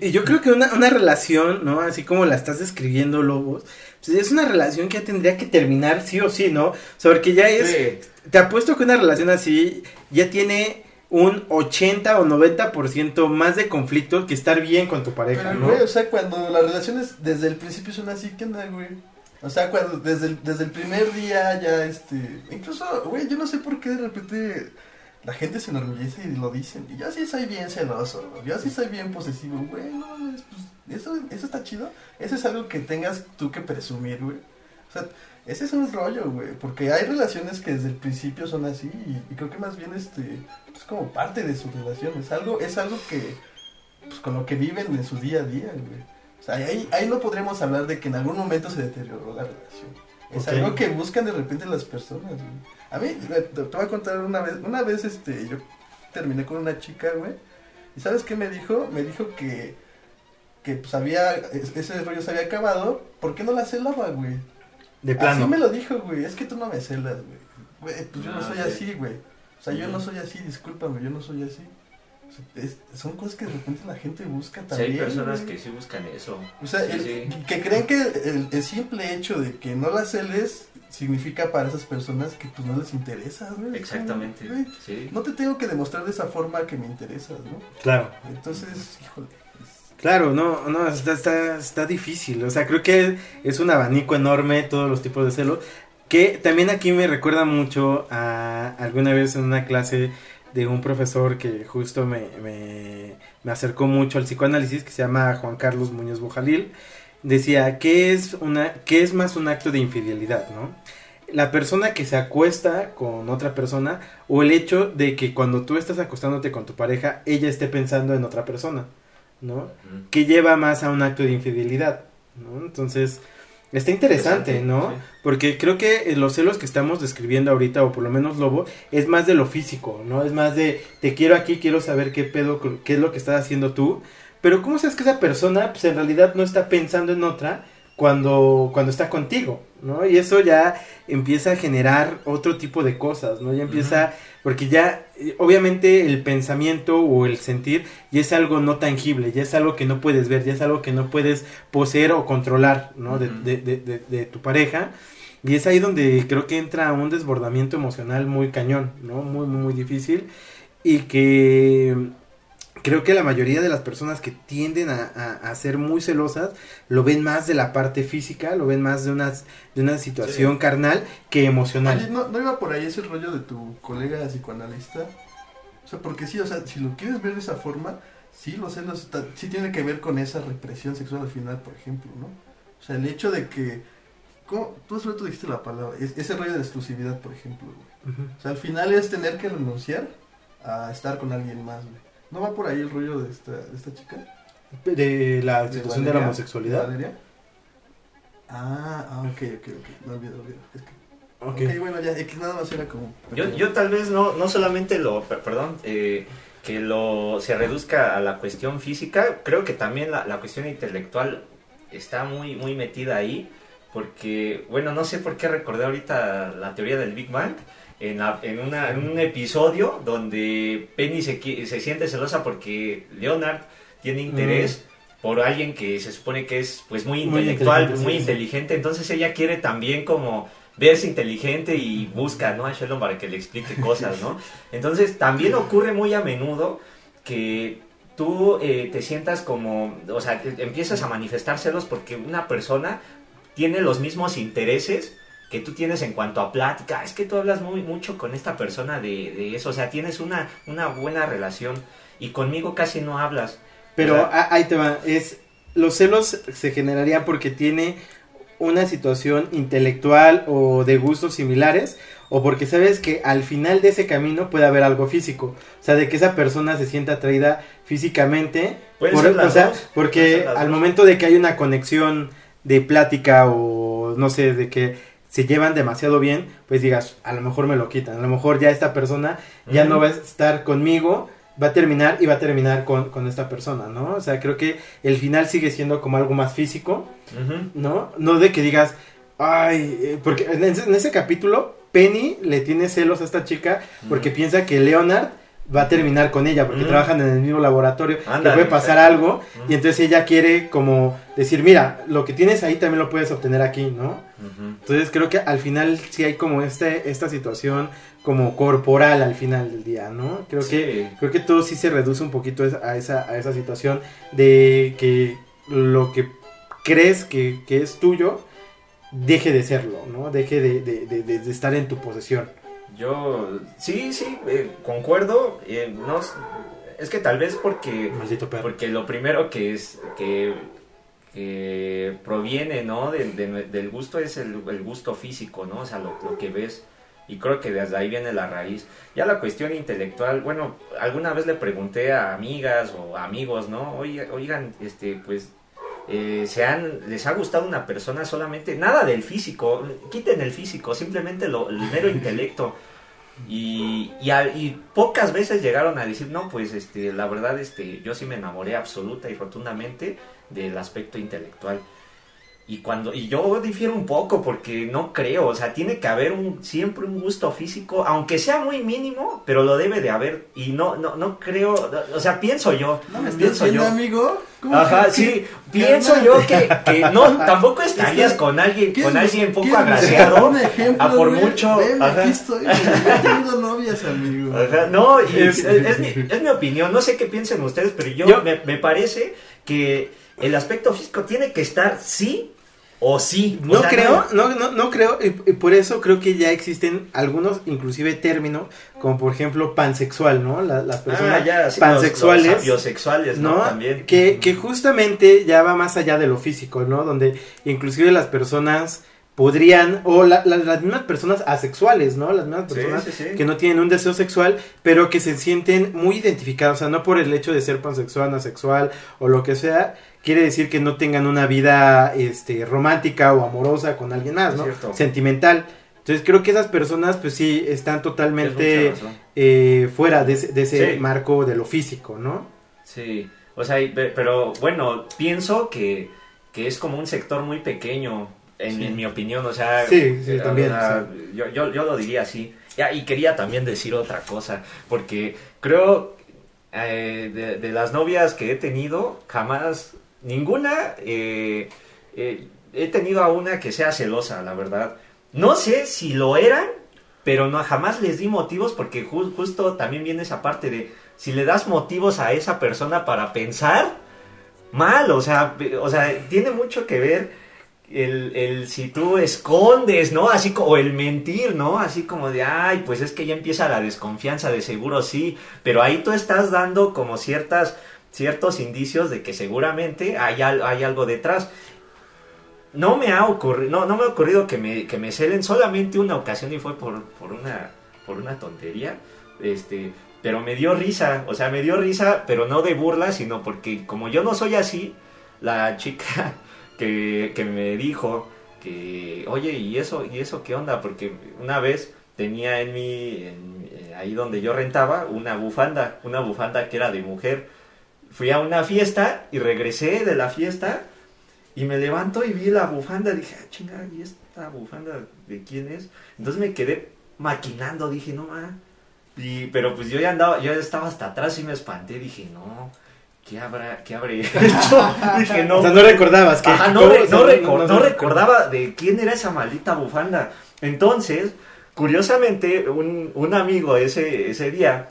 Yo creo que una, una relación, ¿no? Así como la estás describiendo, Lobos, pues es una relación que ya tendría que terminar sí o sí, ¿no? O sea, porque ya es. Te apuesto que una relación así ya tiene un 80 o 90% más de conflictos que estar bien con tu pareja, Pero, ¿no? güey, o sea, cuando las relaciones desde el principio son así, ¿qué onda, güey? O sea, cuando desde el, desde el primer día ya, este... Incluso, güey, yo no sé por qué de repente la gente se enorgullece y lo dicen. Y yo sí soy bien celoso, yo sí soy bien posesivo, güey, no pues, eso, eso está chido. Eso es algo que tengas tú que presumir, güey. O sea, ese es un rollo, güey, porque hay relaciones que desde el principio son así y, y creo que más bien, este, es como parte de su relación, es algo, es algo que, pues, con lo que viven en su día a día, güey. O sea, ahí, ahí no podremos hablar de que en algún momento se deterioró la relación. Es algo que buscan de repente las personas, güey. A mí, te, te voy a contar una vez, una vez, este, yo terminé con una chica, güey, y ¿sabes qué me dijo? Me dijo que, que pues había, es- ese rollo se había acabado, ¿por qué no la celaba, güey? De plano. Así me lo dijo, güey. Es que tú no me celas, güey. Güey, pues yo no Ah, soy sí. así, güey. O sea, yo no soy así, discúlpame, yo no soy así. O sea, es- son cosas que de repente la gente busca Sí, también. hay personas güey. que sí buscan eso. O sea, Sí, el- sí. que creen que el, el simple hecho de que no la celes significa para esas personas que pues no les interesa, güey. Exactamente. Güey, Sí. No te tengo que demostrar de esa forma que me interesas, ¿no? Claro. Entonces, híjole. Claro, no, no, está, está, está difícil. O sea, creo que es un abanico enorme todos los tipos de celos. Que también aquí me recuerda mucho a alguna vez en una clase de un profesor que justo me, me, me acercó mucho al psicoanálisis, que se llama Juan Carlos Muñoz Bojalil. Decía, ¿qué es, una, ¿qué es más un acto de infidelidad, no? La persona que se acuesta con otra persona o el hecho de que cuando tú estás acostándote con tu pareja, ella esté pensando en otra persona, ¿no? Que lleva más a un acto de infidelidad, ¿no? Entonces, está interesante, ¿no? Sí. Porque creo que eh, los celos que estamos describiendo ahorita, o por lo menos Lobo, es más de lo físico, ¿no? Es más de, te quiero aquí, quiero saber qué pedo, qué es lo que estás haciendo tú, pero ¿cómo sabes que esa persona, pues en realidad no está pensando en otra cuando, cuando está contigo, ¿no? Y eso ya empieza a generar otro tipo de cosas, ¿no? Ya empieza, porque ya, eh, obviamente el pensamiento o el sentir ya es algo no tangible, ya es algo que no puedes ver, ya es algo que no puedes poseer o controlar, ¿no? De, de, de, de tu pareja. Y es ahí donde creo que entra un desbordamiento emocional muy cañón, ¿no? Muy, muy, muy difícil. Y que creo que la mayoría de las personas que tienden a, a- a ser muy celosas lo ven más de la parte física, lo ven más de una, de una situación Sí. carnal que emocional. Oye, ¿no, ¿no iba por ahí ese rollo de tu colega psicoanalista? O sea, porque sí, o sea, si lo quieres ver de esa forma, sí, los celos está- sí tiene que ver con esa represión sexual al final, por ejemplo, ¿no? O sea, el hecho de que, ¿cómo? Tú hace rato dijiste la palabra, es- ese rollo de exclusividad, por ejemplo, güey. O sea, al final es tener que renunciar a estar con alguien más, güey. ¿No va por ahí el rollo de esta, de esta chica? De la situación de, la Valeria? homosexualidad. ¿De Valeria? Ah, ah, ok, ok, ok. No olvido, olvido. Es que, Ok. ok, bueno, ya, X nada más era como... Yo, yo tal vez no, no solamente lo, per- perdón, eh, que lo se reduzca a la cuestión física, creo que también la, la cuestión intelectual está muy, muy metida ahí, porque, bueno, no sé por qué recordé ahorita la teoría del Big Bang, en, la- en, una, en un episodio donde Penny se, siente celosa porque Leonard tiene interés por alguien que se supone que es pues muy Muy intelectual, inteligente, muy sí, inteligente, entonces ella quiere también como verse inteligente y busca ¿no? a Sheldon para que le explique cosas, ¿no? Entonces también ocurre muy a menudo que tú eh, te sientas como, o sea, empiezas a manifestar celos porque una persona tiene los mismos intereses que tú tienes en cuanto a plática. Es que tú hablas muy mucho con esta persona de, de eso, o sea, tienes una, una buena relación y conmigo casi no hablas. Pero ahí te va, es los celos se generarían porque tiene una situación intelectual o de gustos similares o porque sabes que al final de ese camino puede haber algo físico, o sea, de que esa persona se sienta atraída físicamente, por- o sea, porque al momento de que hay una conexión de plática o no sé, de que se llevan demasiado bien, pues digas, a lo mejor me lo quitan, a lo mejor ya esta persona ya no va a estar conmigo, va a terminar y va a terminar con, con esta persona, ¿no? O sea, creo que el final sigue siendo como algo más físico. ¿no? No de que digas, ay, eh, porque en ese, en ese capítulo Penny le tiene celos a esta chica porque piensa que Leonard va a terminar con ella porque Mm. trabajan en el mismo laboratorio, que Ándale, puede pasar algo Mm. y entonces ella quiere como decir, mira, lo que tienes ahí también lo puedes obtener aquí, ¿no? Entonces creo que al final sí hay como este, esta situación como corporal al final del día, ¿no? Creo que creo que todo sí se reduce un poquito a esa, a esa situación de que lo que crees que, que es tuyo deje de serlo, ¿no? Deje de, de- de- de- de estar en tu posesión. Yo, sí, sí, eh, concuerdo. eh, no, es que tal vez porque, Maldito perro. porque lo primero que es que, que proviene, ¿no? de- de- del gusto es el, el gusto físico, ¿no? O sea, lo, lo que ves. Y creo que desde ahí viene la raíz. Ya la cuestión intelectual, bueno, alguna vez le pregunté a amigas o amigos, ¿no? Oiga- Oigan, este, pues, eh, se han, les ha gustado una persona solamente, nada del físico, quiten el físico, simplemente lo, el mero intelecto. Y, y, y pocas veces llegaron a decir, no, pues este, la verdad, este, yo sí me enamoré absoluta y rotundamente del aspecto intelectual. Y cuando y yo difiero un poco porque no creo, o sea, tiene que haber un siempre un gusto físico, aunque sea muy mínimo, pero lo debe de haber y no no no creo, o sea, pienso yo, ¿No me estás pienso viendo, yo. amigo? ¿Cómo Ajá, que- sí, que- pienso que- yo que, que no, tampoco estarías Este, con alguien, ¿Quieres- con alguien poco agraciado, Un ejemplo, a por güey? mucho, Ven, ajá. aquí estoy. tengo novias, amigo. Ajá, no, y es, Sí. es- es mi, es mi opinión, no sé qué piensen ustedes, pero yo, Yo- me, me parece que el aspecto físico tiene que estar sí o sí. O No sea, creo, no, no, no creo, y, y por eso creo que ya existen algunos, inclusive términos, como por ejemplo pansexual, ¿no? La- las personas Ah, ya, sí, pansexuales, los, los biosexuales, ¿no? ¿no? También. Que, que justamente ya va más allá de lo físico, ¿no? Donde inclusive las personas podrían, o la- la- las mismas personas asexuales, ¿no? Las mismas personas sí, sí. que no tienen un deseo sexual, pero que se sienten muy identificados, o sea, no por el hecho de ser pansexual, asexual o lo que sea, quiere decir que no tengan una vida este romántica o amorosa con alguien más, ¿no? Sentimental. Entonces creo que esas personas pues sí están totalmente eh, fuera de ese, de ese Sí. marco de lo físico, ¿no? Sí, o sea, pero bueno, pienso que, que es como un sector muy pequeño, en, Sí. en mi opinión, o sea, Sí, sí, eh, también, Yo, yo, yo lo diría así. Y quería también decir otra cosa, porque creo eh, de, de las novias que he tenido, jamás, ninguna, eh, eh, he tenido a una que sea celosa, la verdad. No sé si lo eran, pero no jamás les di motivos porque ju- justo también viene esa parte de si le das motivos a esa persona para pensar mal, o sea, o sea, tiene mucho que ver el, el si tú escondes, ¿no? Así como el mentir, ¿no? Así como de, ay, pues es que ya empieza la desconfianza, de seguro sí, pero ahí tú estás dando como ciertas ciertos indicios de que seguramente hay, hay algo detrás. No me ha ocurrido, no, no me ha ocurrido que me, que me celen solamente una ocasión y fue por, por una por una tontería. Este, pero me dio risa, o sea, me dio risa, pero no de burla, sino porque como yo no soy así, la chica que, que me dijo que, oye, ¿y eso, ¿y eso qué onda? Porque una vez tenía en mi, eh, ahí donde yo rentaba, una bufanda, una bufanda que era de mujer. Fui a una fiesta y regresé de la fiesta y me levanto y vi la bufanda, dije, ah, chinga, ¿y esta bufanda de quién es? Entonces me quedé maquinando, dije, no, ma. Y, pero pues yo ya andaba, yo ya estaba hasta atrás y me espanté, dije, no, ¿qué habrá, qué habré hecho? dije, no. O sea, no recordabas que... Ajá, no, no- recordaba de quién era esa maldita bufanda. Entonces, curiosamente, un, un amigo ese, ese día,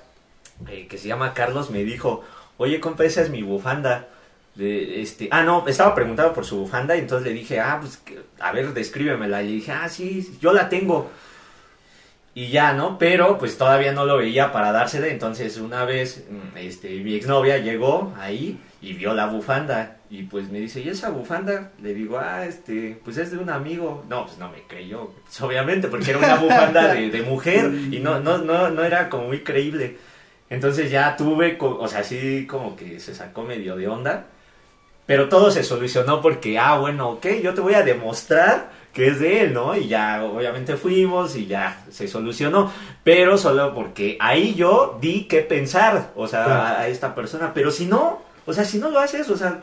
eh, que se llama Carlos, me dijo, oye, compa, esa es mi bufanda. De, este, ah, no, estaba preguntando por su bufanda y entonces le dije, ah, pues, a ver, descríbemela. Y dije, ah, sí, yo la tengo. Y ya, ¿no? Pero pues todavía no lo veía para dársela. Entonces una vez mm, este, mi exnovia llegó ahí y vio la bufanda. Y pues me dice, ¿y esa bufanda? Le digo, ah, este, pues es de un amigo. No, pues no me creyó. Pues, obviamente, porque era una bufanda de, de mujer y no, no, no, no era como muy creíble. Entonces ya tuve, o sea, así como que se sacó medio de onda. Pero todo se solucionó porque, ah, bueno, ok, yo te voy a demostrar que es de él, ¿no? Y ya, obviamente fuimos y ya se solucionó. Pero solo porque ahí yo di que pensar, o sea, Claro. a, esta persona. Pero si no, o sea, si no lo haces, o sea,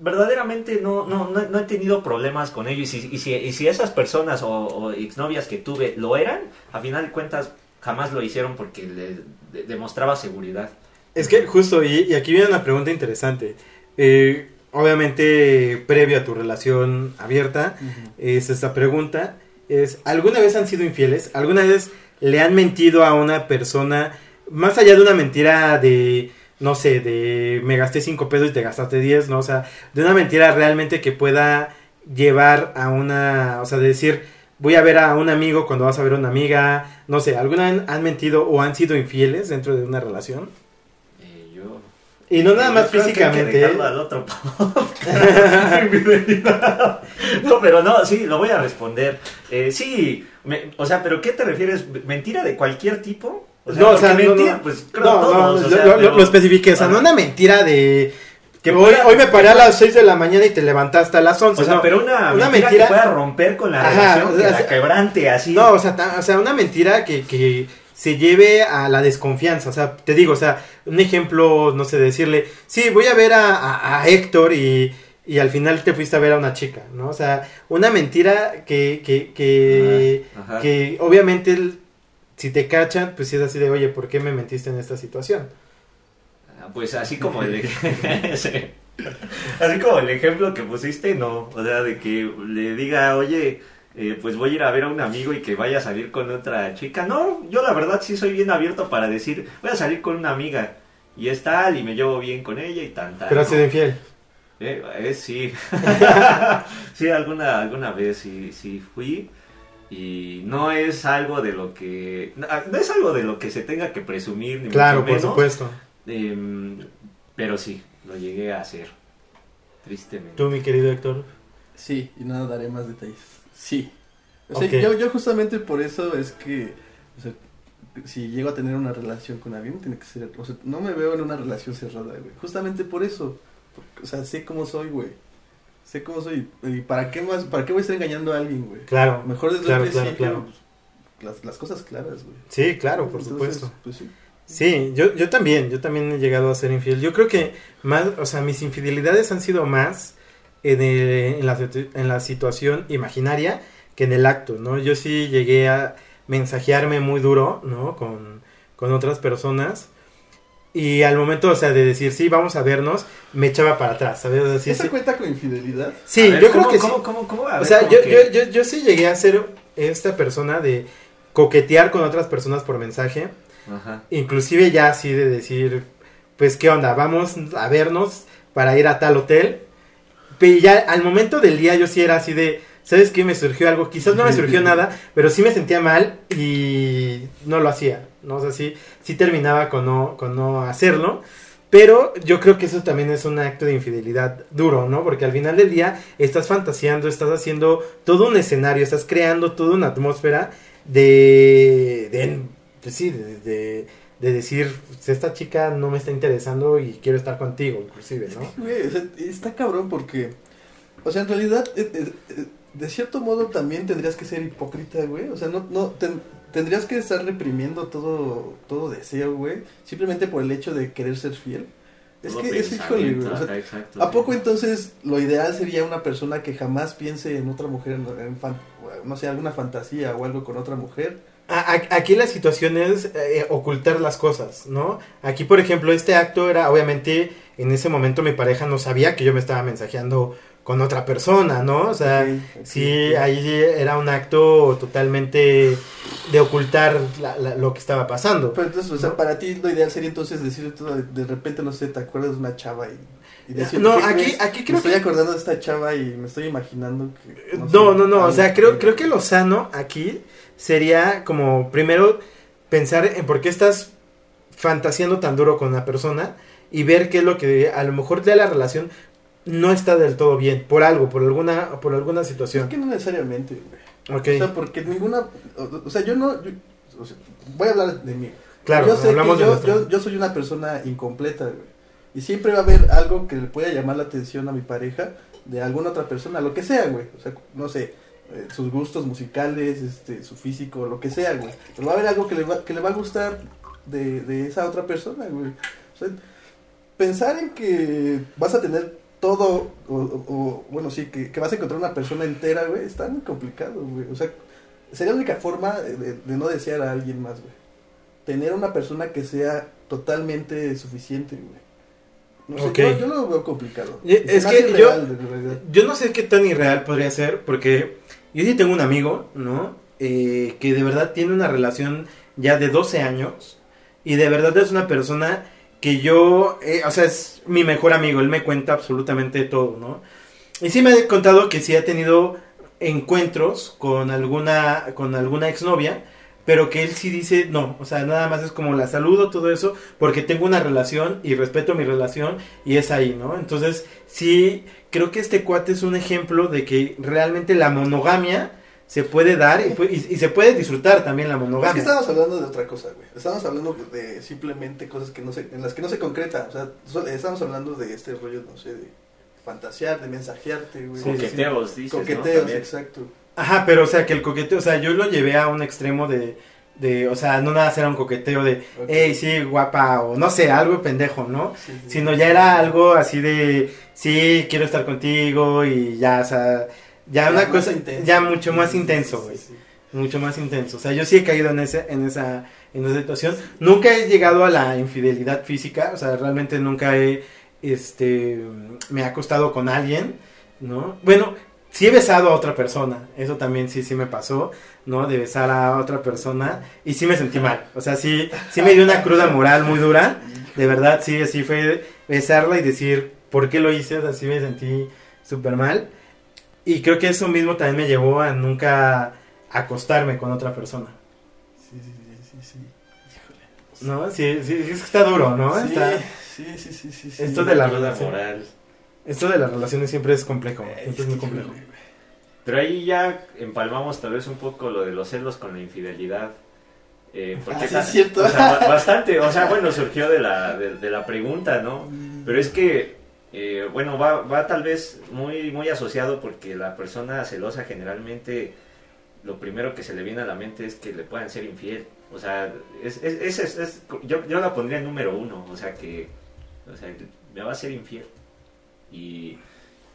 verdaderamente no, no, no, no he tenido problemas con ello. Y si, y si, y si esas personas o, o exnovias que tuve lo eran, a final de cuentas, jamás lo hicieron porque le de- demostraba seguridad. Es que justo, y, y aquí viene una pregunta interesante. Eh, obviamente, previo a tu relación abierta, es esta pregunta. Es, ¿alguna vez han sido infieles? ¿Alguna vez le han mentido a una persona, más allá de una mentira de, no sé, de me gasté cinco pesos y te gastaste 10, ¿no? O sea, de una mentira realmente que pueda llevar a una, o sea, de decir, voy a ver a un amigo cuando vas a ver a una amiga, no sé, ¿alguna han mentido o han sido infieles dentro de una relación? Eh, yo... Y no nada Yo más creo que hay que físicamente. ¿eh? dejarlo al otro no, pero no, sí, lo voy a responder. Eh, sí, me- o sea, pero ¿qué te refieres? ¿Mentira de cualquier tipo? O sea, no, o sea, no, mentir, no, pues creo no, todos, no, o lo- sea, lo, pero- lo especifiqué, o sea, no una mentira de que hoy, hoy me paré a las 6 de la mañana y te levantaste a las 11. O sea, no. pero una, una mentira, mentira- que pueda romper con la Ajá, relación, o que la quebrante así. No, o sea, ta- o sea, una mentira que, que se lleve a la desconfianza. O sea, te digo, o sea, un ejemplo, no sé, decirle, sí, voy a ver a, a- a Héctor y, y al final te fuiste a ver a una chica, ¿no? O sea, una mentira que, que, que, Ajá, ajá. que obviamente el- si te cachan, pues sí es así de, oye, ¿por qué me mentiste en esta situación? Pues así como el así como el ejemplo que pusiste, no, o sea, de que le diga, oye, eh, pues voy a ir a ver a un amigo y que vaya a salir con otra chica. No, yo la verdad sí soy bien abierto para decir, voy a salir con una amiga y es tal y me llevo bien con ella y tal. Pero ¿no? sido infiel. Eh, eh, sí, sí, alguna, alguna vez sí, sí fui y no es algo de lo que, no, es algo de lo que se tenga que presumir ni Claro, mucho por supuesto. Em, pero sí, lo llegué a hacer. Tristemente. Tú, mi querido Héctor. Sí, y nada, daré más detalles. Sí. O sea, yo, yo justamente por eso es que, o sea, si llego a tener una relación con alguien, tiene que ser, o sea, no me veo en una relación cerrada, güey. Justamente por eso. Porque, o sea, sé cómo soy, güey. Sé cómo soy. ¿Y para qué más, para qué voy a estar engañando a alguien, güey? Claro. Mejor desde Claro, el principio, claro. pues, las, las cosas claras, güey. Sí, claro, por Entonces, supuesto. Pues sí. Sí, yo, yo también, yo también he llegado a ser infiel. Yo creo que más, o sea, mis infidelidades han sido más en, el- en, la, en la situación imaginaria que en el acto, ¿no? Yo sí llegué a mensajearme muy duro, ¿no? Con, con otras personas. Y al momento, o sea, de decir, sí, vamos a vernos, me echaba para atrás, ¿sabes? O sea, sí, ¿Esa sí, cuenta con infidelidad? sí, ver, yo ¿cómo, creo que cómo, sí. cómo, cómo? A O sea, ¿cómo yo, que? yo, yo, yo sí llegué a ser esta persona de coquetear con otras personas por mensaje. Ajá. Inclusive ya así de decir, pues qué onda, vamos a vernos para ir a tal hotel. Pero ya al momento del día yo sí era así de, ¿sabes qué? Me surgió algo, quizás no me surgió nada, pero sí me sentía mal y no lo hacía, ¿no? O sea, sí, sí terminaba con no, con no hacerlo. Pero yo creo que eso también es un acto de infidelidad duro, ¿no? Porque al final del día estás fantaseando, estás haciendo todo un escenario, estás creando toda una atmósfera de, de pues sí, de, de, de decir, pues, esta chica no me está interesando y quiero estar contigo, inclusive, ¿no? Güey, o sea, está cabrón porque, o sea, en realidad, eh, eh, eh, de cierto modo también tendrías que ser hipócrita, güey. O sea, no, no, ten- tendrías que estar reprimiendo todo, todo deseo, güey, simplemente por el hecho de querer ser fiel. Es que es híjole, pensamiento, güey. o sea, ajá, exacto, ¿A poco entonces lo ideal sería una persona que jamás piense en otra mujer, en, en fan- no sé, alguna fantasía o algo con otra mujer? Aquí la situación es eh, ocultar las cosas, ¿no? Aquí, por ejemplo, este acto era, obviamente, en ese momento mi pareja no sabía que yo me estaba mensajeando con otra persona, ¿no? O sea, sí, ahí era un acto totalmente de ocultar la- la- lo que estaba pasando. Pero entonces, o sea, ¿no? para ti lo ideal sería entonces decirle todo, de, repente, no sé, te acuerdas de una chava y, decir, No, ¿qué aquí- crees? aquí creo me estoy que- acordando de esta chava y me estoy imaginando que... No, sé, no, no, o sea, creo, que- creo que lo sano aquí sería como primero pensar en por qué estás fantaseando tan duro con una persona y ver qué es lo que a lo mejor de la relación no está del todo bien, por algo, por alguna, por alguna Es situación. que no necesariamente, güey. O sea, porque ninguna... O, o sea, yo no... yo- o sea, voy a hablar de mí. claro, yo sé que hablamos de yo, yo, yo soy una persona incompleta, güey. Y siempre va a haber algo que le pueda llamar la atención a mi pareja de alguna otra persona, lo que sea, güey. O sea, no sé, eh, sus gustos musicales, este, su físico, lo que sea, güey. Pero va a haber algo que le va, que le va a gustar de, de esa otra persona, güey. O sea, pensar en que vas a tener todo, o, o- o, bueno, sí, que, que vas a encontrar una persona entera, güey, está muy complicado, güey. O sea, sería la única forma de, de no desear a alguien más, güey. tener una persona que sea totalmente suficiente, güey. No sé, yo, yo lo veo complicado. Y- es me que yo- irreal, verdad. Yo no sé qué tan irreal podría ser, porque yo sí tengo un amigo, ¿no? Eh, que de verdad tiene una relación ya de 12 años y de verdad es una persona que yo, eh, o sea, es mi mejor amigo, él me cuenta absolutamente todo, ¿no? Y sí me ha contado que sí ha tenido encuentros con alguna, con alguna exnovia, pero que él sí dice, no, o sea, nada más es como la saludo, todo eso, porque tengo una relación y respeto mi relación y es ahí, ¿no? Entonces, sí, creo que este cuate es un ejemplo de que realmente la monogamia se puede dar y, y- y se puede disfrutar también la Es que monogamia. estábamos hablando de otra cosa, güey. Estábamos hablando de simplemente cosas que no se, en las que no se concreta. O sea, so- estamos hablando de este rollo, no sé, de fantasear, de mensajearte, güey. Sí, sí, Coqueteos, dices, ¿no? Coqueteos, También. exacto. Ajá, pero o sea, que el coqueteo, o sea, yo lo llevé a un extremo de, de o sea, no nada era un coqueteo de, Ok. hey, sí, guapa, o no sé, algo pendejo, ¿no? Sí, sí. Sino ya era algo así de, sí, quiero estar contigo y ya, o sea, ya, Ya una cosa, intenso. ya mucho más intenso, güey. sí. mucho más intenso. O sea, yo sí he caído en ese, en esa, en esa situación. Nunca he llegado a la infidelidad física, o sea, realmente nunca he, este, me ha acostado con alguien, ¿no? Bueno, sí he besado a otra persona, eso también sí, sí me pasó, ¿no? De besar a otra persona y sí me sentí mal, o sea, sí, sí me dio una cruda moral muy dura, de verdad, sí, así fue besarla y decir, ¿por qué lo hice? O sea, sí me sentí súper mal. Y creo que eso mismo también me llevó a nunca acostarme con otra persona. Sí, sí, sí, sí, sí. Híjole. ¿No? Sí, sí, sí, es que está duro, ¿no? Sí, Está- sí, sí, sí, sí, sí. Esto de la Cruda relación. moral. Esto de las relaciones siempre es complejo, Eh, siempre es muy complejo. Pero ahí ya empalmamos tal vez un poco lo de los celos con la infidelidad. Eh, porque Ah, sí, es cierto. o sea, ba- bastante, o sea, bueno, surgió de la, de, de la pregunta, ¿no? Pero es que, eh, bueno, va, va tal vez muy, muy asociado porque la persona celosa generalmente lo primero que se le viene a la mente es que le puedan ser infiel. O sea, es, es, es- es- es- yo, yo la pondría en número uno, o sea que, o sea, me va a ser infiel. Y,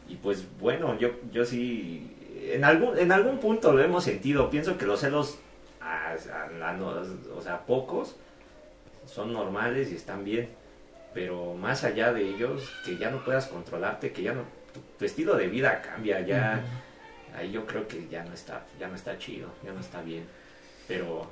y pues bueno, yo, yo sí, en algún, en algún punto lo hemos sentido. Pienso que los celos, a- a- o sea, pocos, son normales y están bien. Pero más allá de ellos, que ya no puedas controlarte, que ya no, tu, tu estilo de vida cambia, ya, ahí yo creo que ya no está, ya no está chido, ya no está bien. Pero,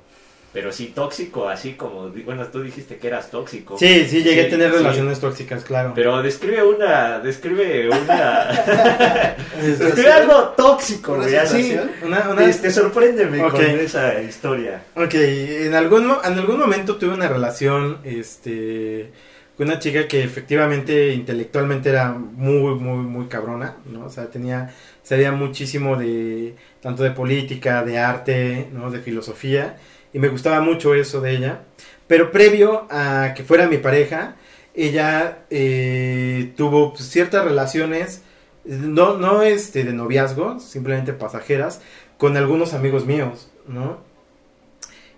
pero sí tóxico, así como, di- bueno, tú dijiste que eras tóxico. Sí, sí, llegué a Sí, tener sí. relaciones tóxicas, claro. Pero describe una, describe una, Es- describe algo tóxico, ¿Una güey, así. situación? una, una- Este, sorpréndeme Ok. con esa historia. Ok, en algún, en algún momento tuve una relación, este, con una chica que efectivamente intelectualmente era muy, muy, muy cabrona, ¿no? O sea, tenía, sabía muchísimo de, tanto de política, de arte, ¿no? De filosofía, y me gustaba mucho eso de ella. Pero previo a que fuera mi pareja, ella eh, tuvo pues, ciertas relaciones, no, no este, de noviazgo, simplemente pasajeras, con algunos amigos míos, ¿no?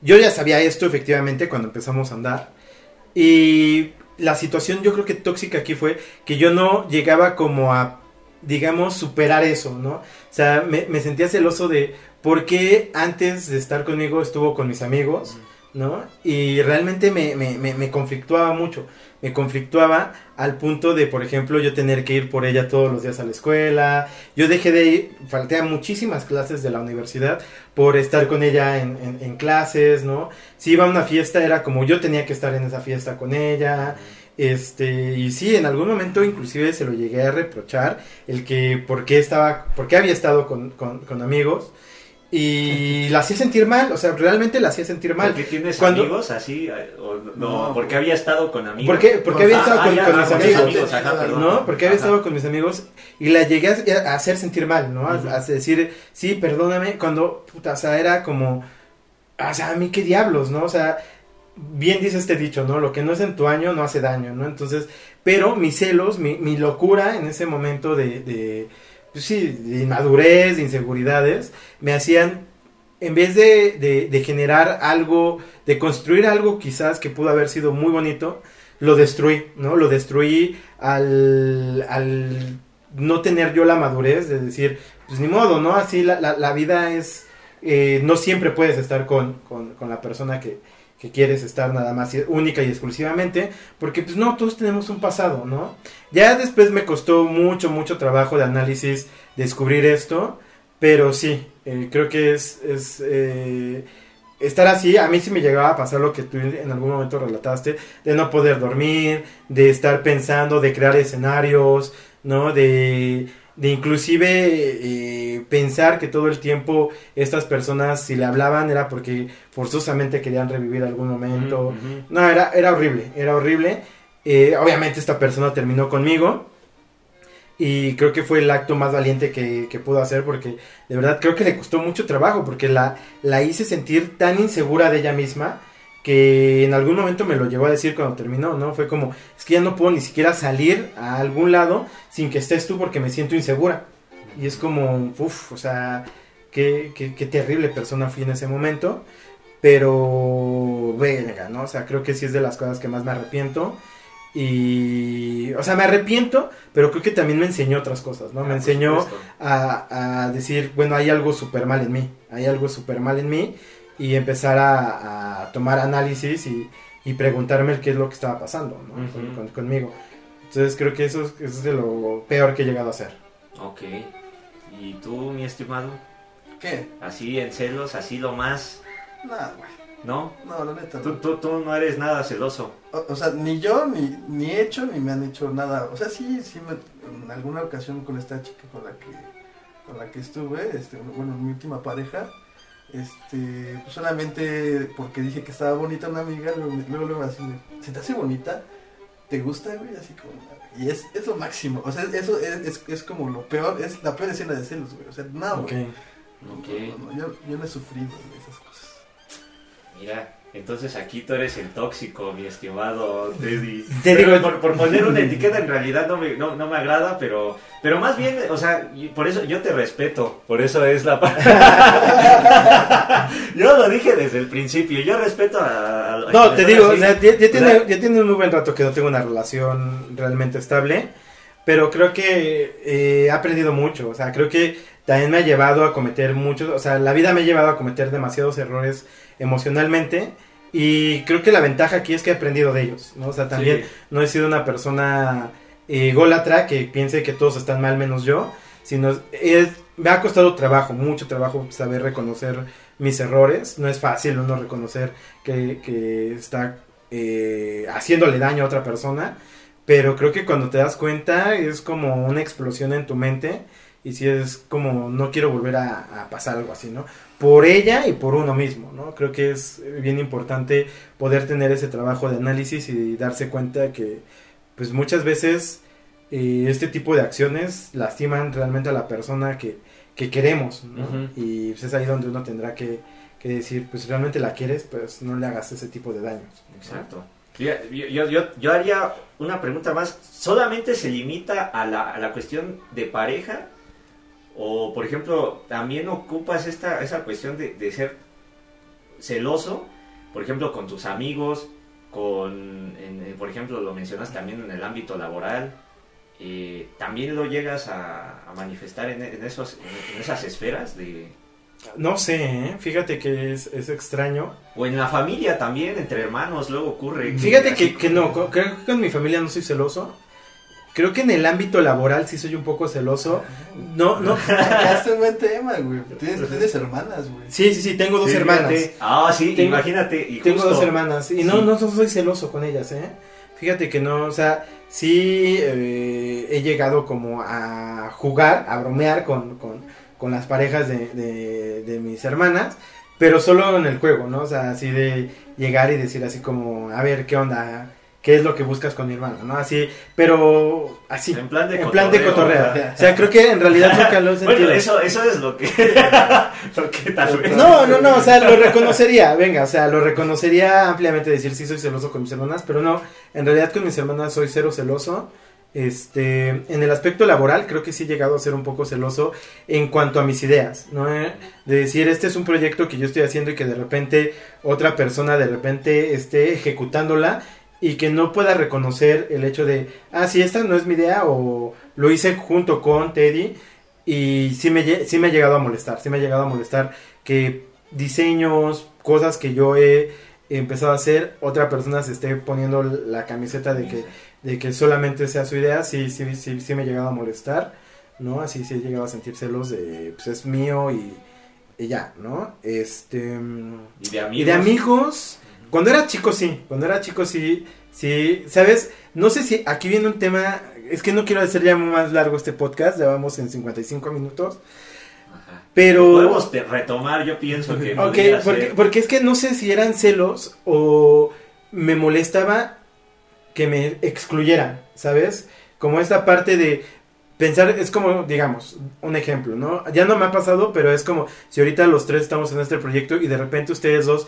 Yo ya sabía esto efectivamente cuando empezamos a andar. Y la situación yo creo que tóxica aquí fue que yo no llegaba como a, digamos, superar eso, ¿no? O sea, me, me sentía celoso de por qué antes de estar conmigo estuvo con mis amigos, ¿no? Y realmente me, me, me, me conflictuaba mucho. Me conflictuaba al punto de, por ejemplo, yo tener que ir por ella todos los días a la escuela. Yo dejé de ir, falté a muchísimas clases de la universidad por estar con ella en, en- en clases, ¿no? Si iba a una fiesta era como yo tenía que estar en esa fiesta con ella. Este, y sí, en algún momento inclusive se lo llegué a reprochar el que por qué estaba, por qué había estado con, con, con amigos. Y la hacía sentir mal, o sea, realmente la hacía sentir mal. ¿Porque tienes Cuando- amigos así? O, no, No, porque había estado con amigos. ¿Por qué, por qué había Ah, estado ah, con, ya, con ah, mis amigos? amigos, ajá, perdón. ¿no? Porque había estado con mis amigos y la llegué a, a hacer sentir mal, ¿no? A, decir, sí, perdóname, cuando, puta, o sea, era como, o sea, a mí qué diablos, ¿no? O sea, bien dice este dicho, ¿no? Lo que no es en tu año no hace daño, ¿no? Entonces, pero mis celos, mi, mi locura en ese momento de, de pues sí, de inmadurez, de inseguridades, me hacían, en vez de, de, generar algo, de construir algo quizás que pudo haber sido muy bonito, lo destruí, ¿no? Lo destruí al, al no tener yo la madurez de decir, pues ni modo, ¿no? Así la, la, la vida es, eh, no siempre puedes estar con, con, con la persona que, que quieres estar nada más única y exclusivamente, porque pues no, todos tenemos un pasado, ¿no? Ya después me costó mucho, mucho trabajo de análisis descubrir esto, pero sí, eh, creo que es, es eh, estar así, a mí sí me llegaba a pasar lo que tú en algún momento relataste, de no poder dormir, de estar pensando, de crear escenarios, ¿no? De, de inclusive eh, pensar que todo el tiempo estas personas si le hablaban era porque forzosamente querían revivir algún momento. No, era, era horrible, era horrible. Eh, obviamente esta persona terminó conmigo. Y creo que fue el acto más valiente que, que pudo hacer porque de verdad creo que le costó mucho trabajo porque la, la hice sentir tan insegura de ella misma que en algún momento me lo llegó a decir cuando terminó, ¿no? Fue como, es que ya no puedo ni siquiera salir a algún lado sin que estés tú porque me siento insegura. Y es como, uff, o sea, qué, qué, qué terrible persona fui en ese momento. Pero, venga, ¿no? O sea, creo que sí es de las cosas que más me arrepiento. Y, o sea, me arrepiento, pero creo que también me enseñó otras cosas, ¿no? Ah, Me por enseñó a, a decir, bueno, hay algo súper mal en mí, hay algo súper mal en mí, y empezar a, a tomar análisis y, y preguntarme el qué es lo que estaba pasando, ¿no? Con- conmigo. Entonces creo que eso, es- eso es de lo peor que he llegado a hacer. Ok. ¿Y tú, mi estimado? ¿Qué? Así en celos, así lo más, Nada, güey. ¿no? No, la neta. Tú, no. tú, tú no eres nada celoso. O, o sea, ni yo, ni, ni he hecho, ni me han hecho nada. O sea, sí, sí, me, en alguna ocasión con esta chica con la que, con la que estuve, este, bueno, mi última pareja, este, pues solamente porque dije que estaba bonita una amiga, luego, luego, así, ¿se te hace bonita? ¿Te gusta, güey? Así como, y es, es lo máximo, o sea, eso es, es, es como lo peor, es la peor escena de celos, güey, o sea, no, Ok. güey. Ok. No, no, yo, yo no he sufrido de esas cosas. Mira, entonces aquí tú eres el tóxico, mi estimado Teddy. Te digo- por, por poner una etiqueta en realidad no me, no, no me agrada, pero, pero más bien, o sea, por eso yo te respeto, por eso es la pa- Yo lo dije desde el principio, yo respeto a... a- No, te digo, así. ya, ya tiene, ya tiene un muy buen rato que no tengo una relación realmente estable, pero creo que eh, he aprendido mucho, o sea, creo que también me ha llevado a cometer muchos, o sea, la vida me ha llevado a cometer demasiados errores emocionalmente y creo que la ventaja aquí es que he aprendido de ellos, ¿no? O sea, también Sí. no he sido una persona eh, ególatra que piense que todos están mal menos yo, sino es, me ha costado trabajo, mucho trabajo saber reconocer mis errores. No es fácil uno reconocer que, que está eh, haciéndole daño a otra persona, pero creo que cuando te das cuenta es como una explosión en tu mente y si es como no quiero volver a, a pasar algo así, ¿no? Por ella y por uno mismo, ¿no? Creo que es bien importante poder tener ese trabajo de análisis y darse cuenta que pues muchas veces eh, este tipo de acciones lastiman realmente a la persona que, que queremos, ¿no? Y pues es ahí donde uno tendrá que, que decir, pues realmente la quieres, pues no le hagas ese tipo de daños. Exacto. Yo, yo, yo, yo haría una pregunta más. ¿Solamente se limita a la, a la cuestión de pareja? O, por ejemplo, también ocupas esta, esa cuestión de, de ser celoso, por ejemplo, con tus amigos, con, en- en- por ejemplo, lo mencionas también en el ámbito laboral. eh, ¿También lo llegas a, a manifestar en, en esos, en, en esas esferas? de No sé, ¿eh? fíjate que es, es extraño. O en la familia también, entre hermanos, luego ocurre. Fíjate que, que no, creo que con mi familia no soy celoso. Creo que en el ámbito laboral sí soy un poco celoso. No, no. Sacaste un buen tema, güey. Tienes, tienes hermanas, güey. Sí, sí, sí, tengo dos Sí, hermanas. fíjate. Ah, sí, Tengo- imagínate. Y Tengo justo- dos hermanas y no, Sí. no soy celoso con ellas, ¿eh? Fíjate que no, o sea, sí eh, he llegado como a jugar, a bromear con, con, con las parejas de, de, de mis hermanas, pero solo en el juego, ¿no? O sea, así de llegar y decir así como, a ver, ¿qué onda? ¿Qué es lo que buscas con mi hermano? ¿No? Así, pero así, En plan de en plan de cotorreo. O sea, creo que en realidad lo he sentido. Bueno, eso, eso es lo que, lo que tal vez. No, no, no, o sea, lo reconocería, venga, o sea, lo reconocería ampliamente decir sí soy celoso con mis hermanas, pero no, en realidad con mis hermanas soy cero celoso. Este, en el aspecto laboral creo que sí he llegado a ser un poco celoso en cuanto a mis ideas, ¿no? Eh, De decir, este es un proyecto que yo estoy haciendo y que de repente otra persona de repente esté ejecutándola y que no pueda reconocer el hecho de, ah, sí, esta no es mi idea o lo hice junto con Teddy y sí me, sí me ha llegado a molestar, sí me ha llegado a molestar que diseños, cosas que yo he empezado a hacer, otra persona se esté poniendo la camiseta de que, de que solamente sea su idea, sí, sí, sí, sí me llegaba a molestar, ¿no? Así sí llegaba a sentir celos de, pues es mío y, y ya, ¿no? Este... Y de amigos. Y de amigos, cuando era chico sí, cuando era chico sí, sí, ¿sabes? No sé si aquí viene un tema, es que no quiero hacer ya más largo este podcast, ya vamos en 55 minutos. Ajá. Pero... Podemos retomar, yo pienso que. Ok, porque, ser. porque es que no sé si eran celos o me molestaba que me excluyeran, ¿sabes? Como esta parte de pensar, es como, digamos, un ejemplo, ¿no? Ya no me ha pasado, pero es como si ahorita los tres estamos en este proyecto y de repente ustedes dos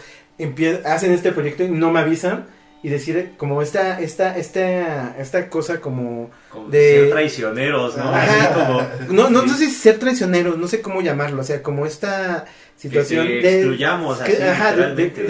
hacen este proyecto y no me avisan y decir como esta, esta, esta, esta cosa como Como de- ser traicioneros, ¿no? Ajá. Así como. no, no, sí, no sé si ser traicioneros, no sé cómo llamarlo, o sea, como esta situación que de excluyamos que- así, ajá, de, de- literalmente.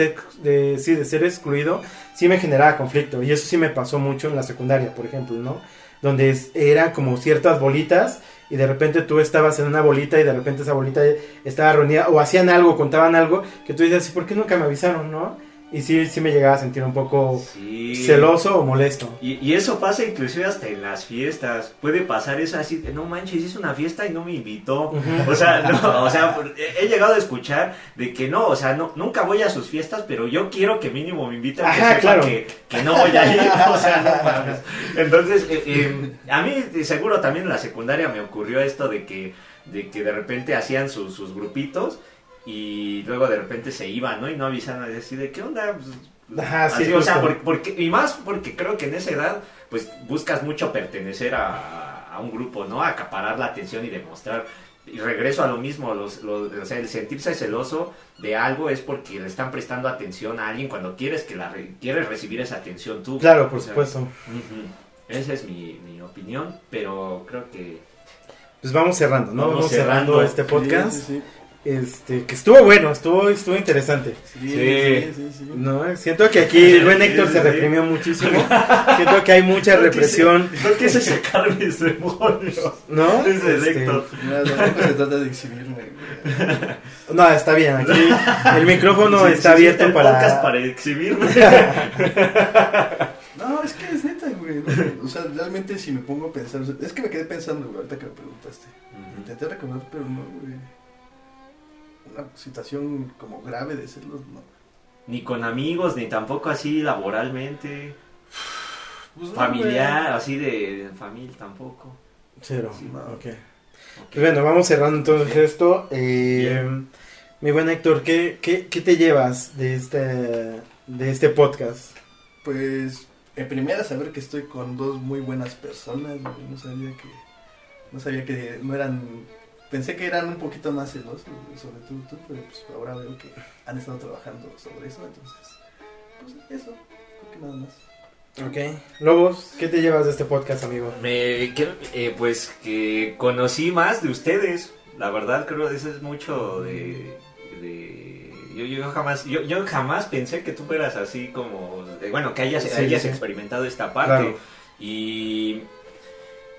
de- de- sí, de ser excluido, sí me generaba conflicto. Y eso sí me pasó mucho en la secundaria, por ejemplo, ¿no? Donde era como ciertas bolitas y de repente tú estabas en una bolita y de repente esa bolita estaba reunida o hacían algo, contaban algo que tú dices, ¿por qué nunca me avisaron, no? Y sí, sí me llegaba a sentir un poco Sí. celoso o molesto. Y, y eso pasa inclusive hasta en las fiestas. Puede pasar eso así, de, no manches, hice una fiesta y no me invitó. O sea, no, o sea, he llegado a escuchar de que no, o sea, no, nunca voy a sus fiestas, pero yo quiero que mínimo me inviten que Ajá, claro. que, que no voy a ir. O sea, no mames. Entonces, eh, eh, a mí seguro también en la secundaria me ocurrió esto de que de que de repente hacían sus, sus grupitos y luego de repente se iban, ¿no? Y no avisaban así de qué onda. Pues, Ajá, sí, así, o sea, porque, porque- y más porque creo que en esa edad, pues buscas mucho pertenecer a, a un grupo, ¿no? Acaparar la atención y demostrar. Y regreso a lo mismo, los, los- o sea, el sentirse celoso de algo es porque le están prestando atención a alguien cuando quieres que la re- quieres recibir esa atención tú. Claro, por O sea, supuesto. Esa es mi, mi opinión, pero creo que Pues vamos cerrando, ¿no? Vamos Vamos, cerrando, cerrando. este podcast. Sí, sí, Este, que estuvo bueno, estuvo, estuvo interesante. sí. Sí, Sí. sí. No, siento que aquí el buen Héctor se reprimió muchísimo. Siento que hay mucha No represión, no quise sacar mis demonios. ¿no? Es de Este, Héctor. No, tampoco se trata de exhibirme. güey. no, está bien. Aquí el micrófono Sí, está abierto el para. podcast para exhibirme. No, es que es neta, güey. ¿no? O sea, realmente si me pongo a pensar. Es que me quedé pensando, güey, ahorita que me preguntaste. Intenté recordar, pero no, güey. Una situación como grave de celos, no. Ni con amigos, ni tampoco así laboralmente. Pues no, Familiar, así de, de familia tampoco. Cero. Sí, no. ok. Pues bueno, vamos cerrando entonces esto. Eh, mi buen Héctor, ¿qué, qué, qué te llevas de este, de este podcast? Pues, en primera, saber que estoy con dos muy buenas personas. No sabía que. No sabía que no eran. Pensé que eran un poquito más celosos, sobre todo tú, pero pues ahora veo que han estado trabajando sobre eso, entonces. Pues eso, creo que nada más. Ok. Lobos, ¿qué te llevas de este podcast, amigo? Me, que- eh, pues que conocí más de ustedes. La verdad, creo que eso es mucho de. de- yo, yo jamás yo, yo jamás pensé que tú fueras así como. de- bueno, que hayas, Sí, hayas sí. experimentado esta parte. Claro. Y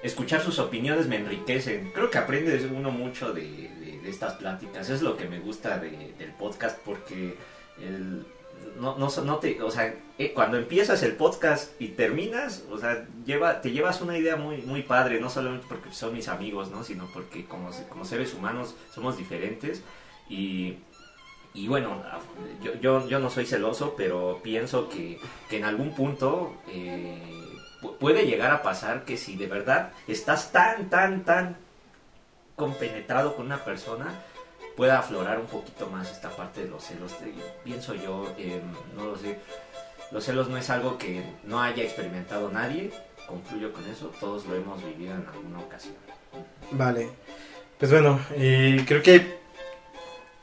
escuchar sus opiniones me enriquecen. Creo que aprendes uno mucho de, estas pláticas. Es lo que me gusta de- del podcast porque no, no, te, o sea, eh, cuando empiezas el podcast y terminas, o sea, lleva, te llevas una idea muy, muy padre, no solamente porque son mis amigos, ¿no? Sino porque como, como seres humanos somos diferentes y, y bueno, yo, yo, yo no soy celoso, pero pienso que, que en algún punto eh, puede llegar a pasar que si de verdad estás tan, tan, tan compenetrado con una persona, pueda aflorar un poquito más esta parte de los celos. De- pienso yo, eh, no lo sé, los celos no es algo que no haya experimentado nadie, concluyo con eso, todos lo hemos vivido en alguna ocasión. Vale. Pues bueno, eh, creo que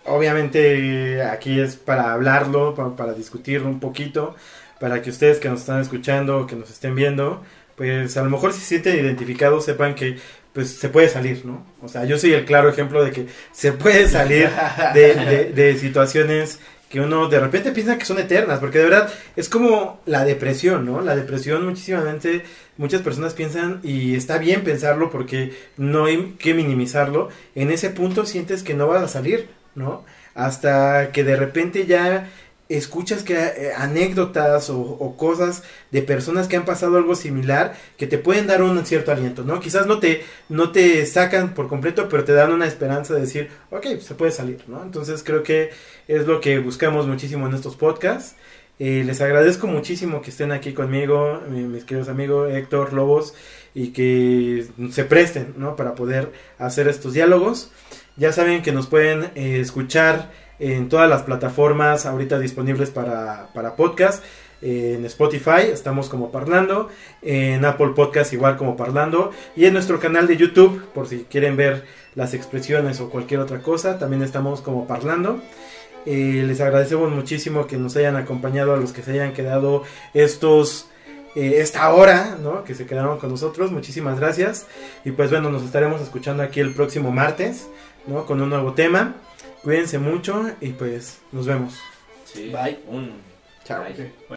obviamente aquí es para hablarlo, pa- para, discutirlo un poquito, para que ustedes que nos están escuchando, que nos estén viendo, pues a lo mejor si sienten identificados sepan que pues se puede salir, ¿no? O sea, yo soy el claro ejemplo de que se puede salir de, de- de situaciones que uno de repente piensa que son eternas, porque de verdad es como la depresión, ¿no? La depresión muchísimamente muchas personas piensan y está bien pensarlo porque no hay que minimizarlo. En ese punto sientes que no vas a salir, ¿no? Hasta que de repente ya escuchas que eh, anécdotas o, cosas de personas que han pasado algo similar que te pueden dar un cierto aliento, ¿no? Quizás no te, no te sacan por completo, pero te dan una esperanza de decir, ok, se puede salir, ¿no? Entonces creo que es lo que buscamos muchísimo en estos podcasts. Eh, les agradezco muchísimo que estén aquí conmigo, mis queridos amigos Héctor, Lobos, y que se presten, ¿no? Para poder hacer estos diálogos. Ya saben que nos pueden eh, escuchar en todas las plataformas ahorita disponibles para, para podcast. en Spotify estamos como Parlando, en Apple Podcast igual como Parlando y en nuestro canal de YouTube por si quieren ver las expresiones o cualquier otra cosa, también estamos como Parlando. Eh, les agradecemos muchísimo que nos hayan acompañado a los que se hayan quedado estos eh, esta hora, ¿no? Que se quedaron con nosotros. Muchísimas gracias. Y pues bueno, nos estaremos escuchando aquí el próximo martes, ¿no? Con un nuevo tema. Cuídense mucho y pues nos vemos. Sí. Bye. Un... Chao. Bye.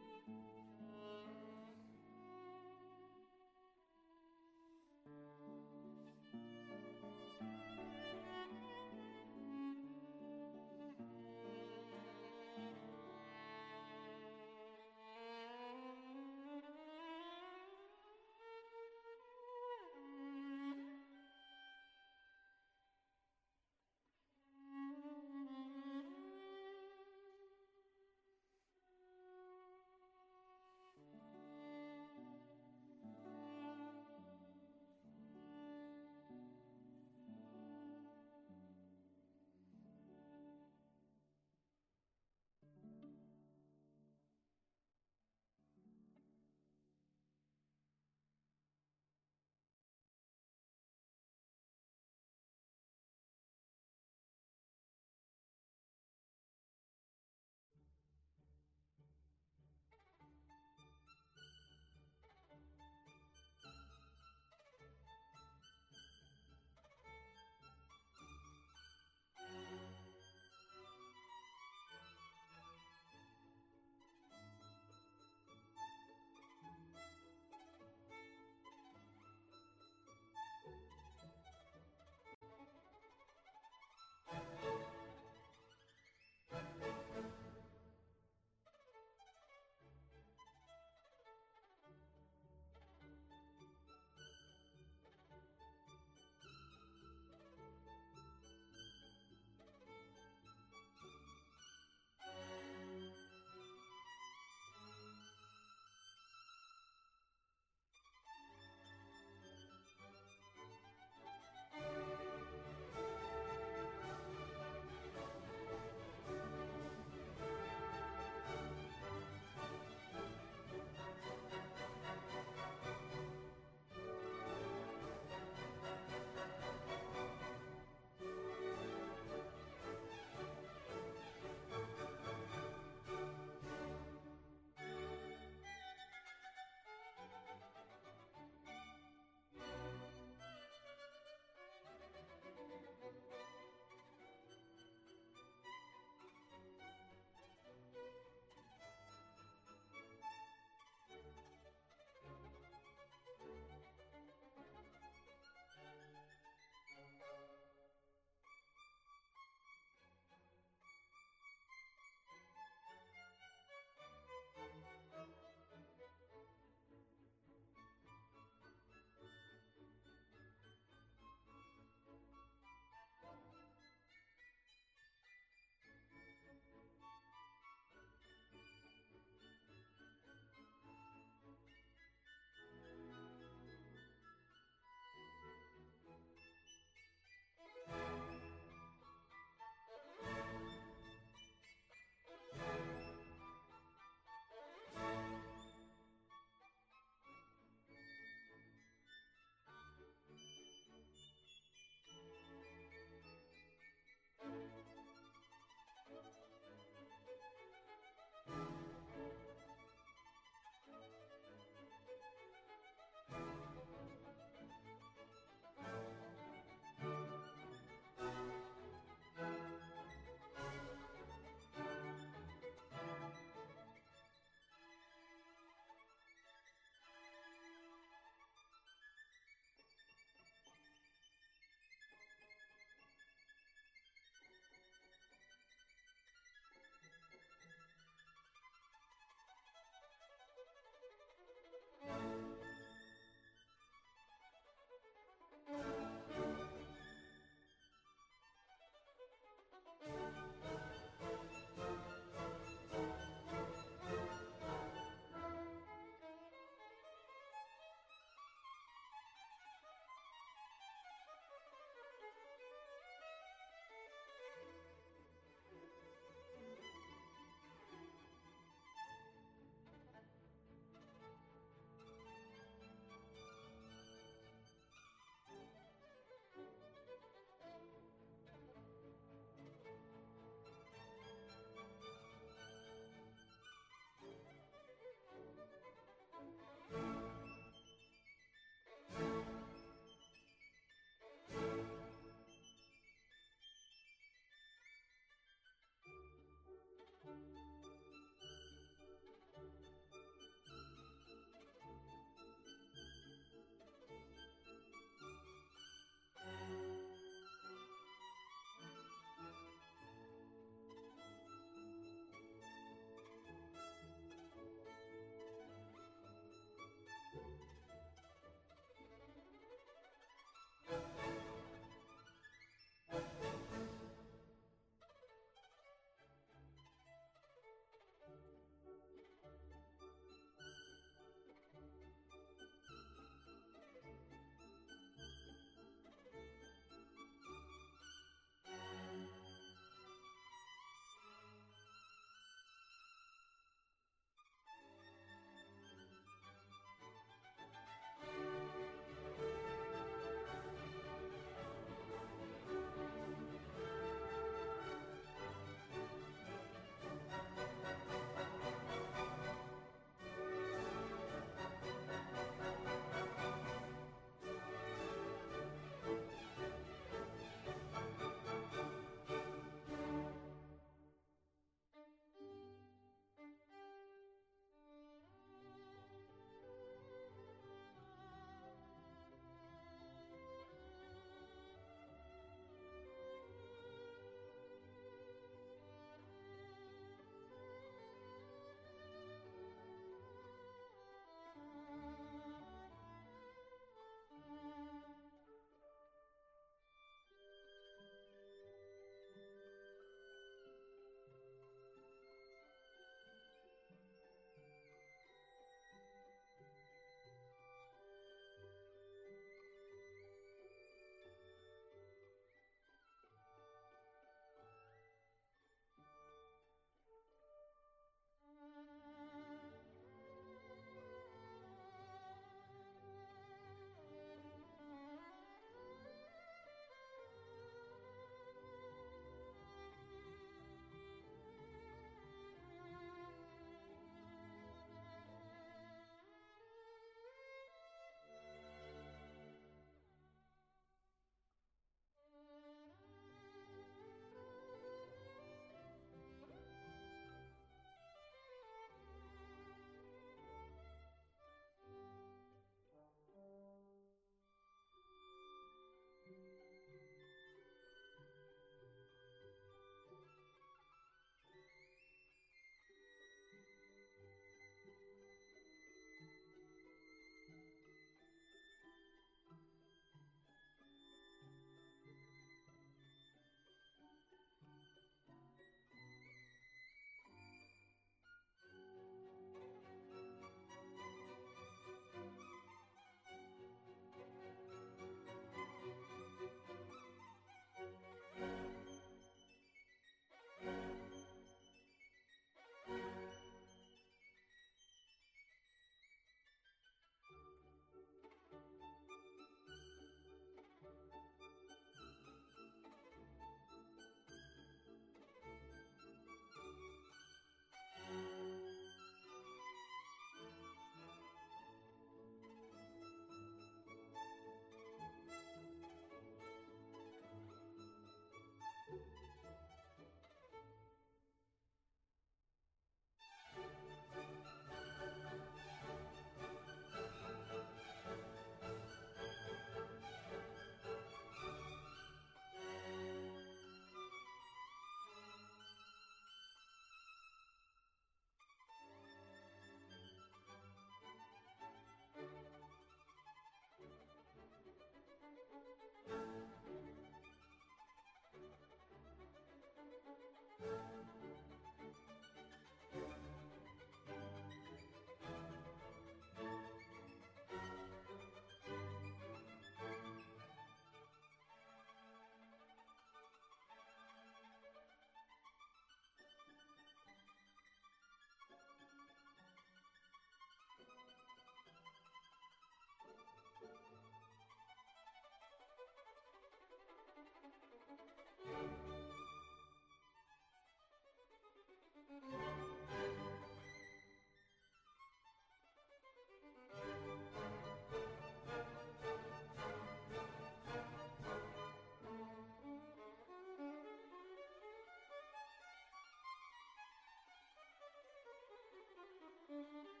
Mm-hmm.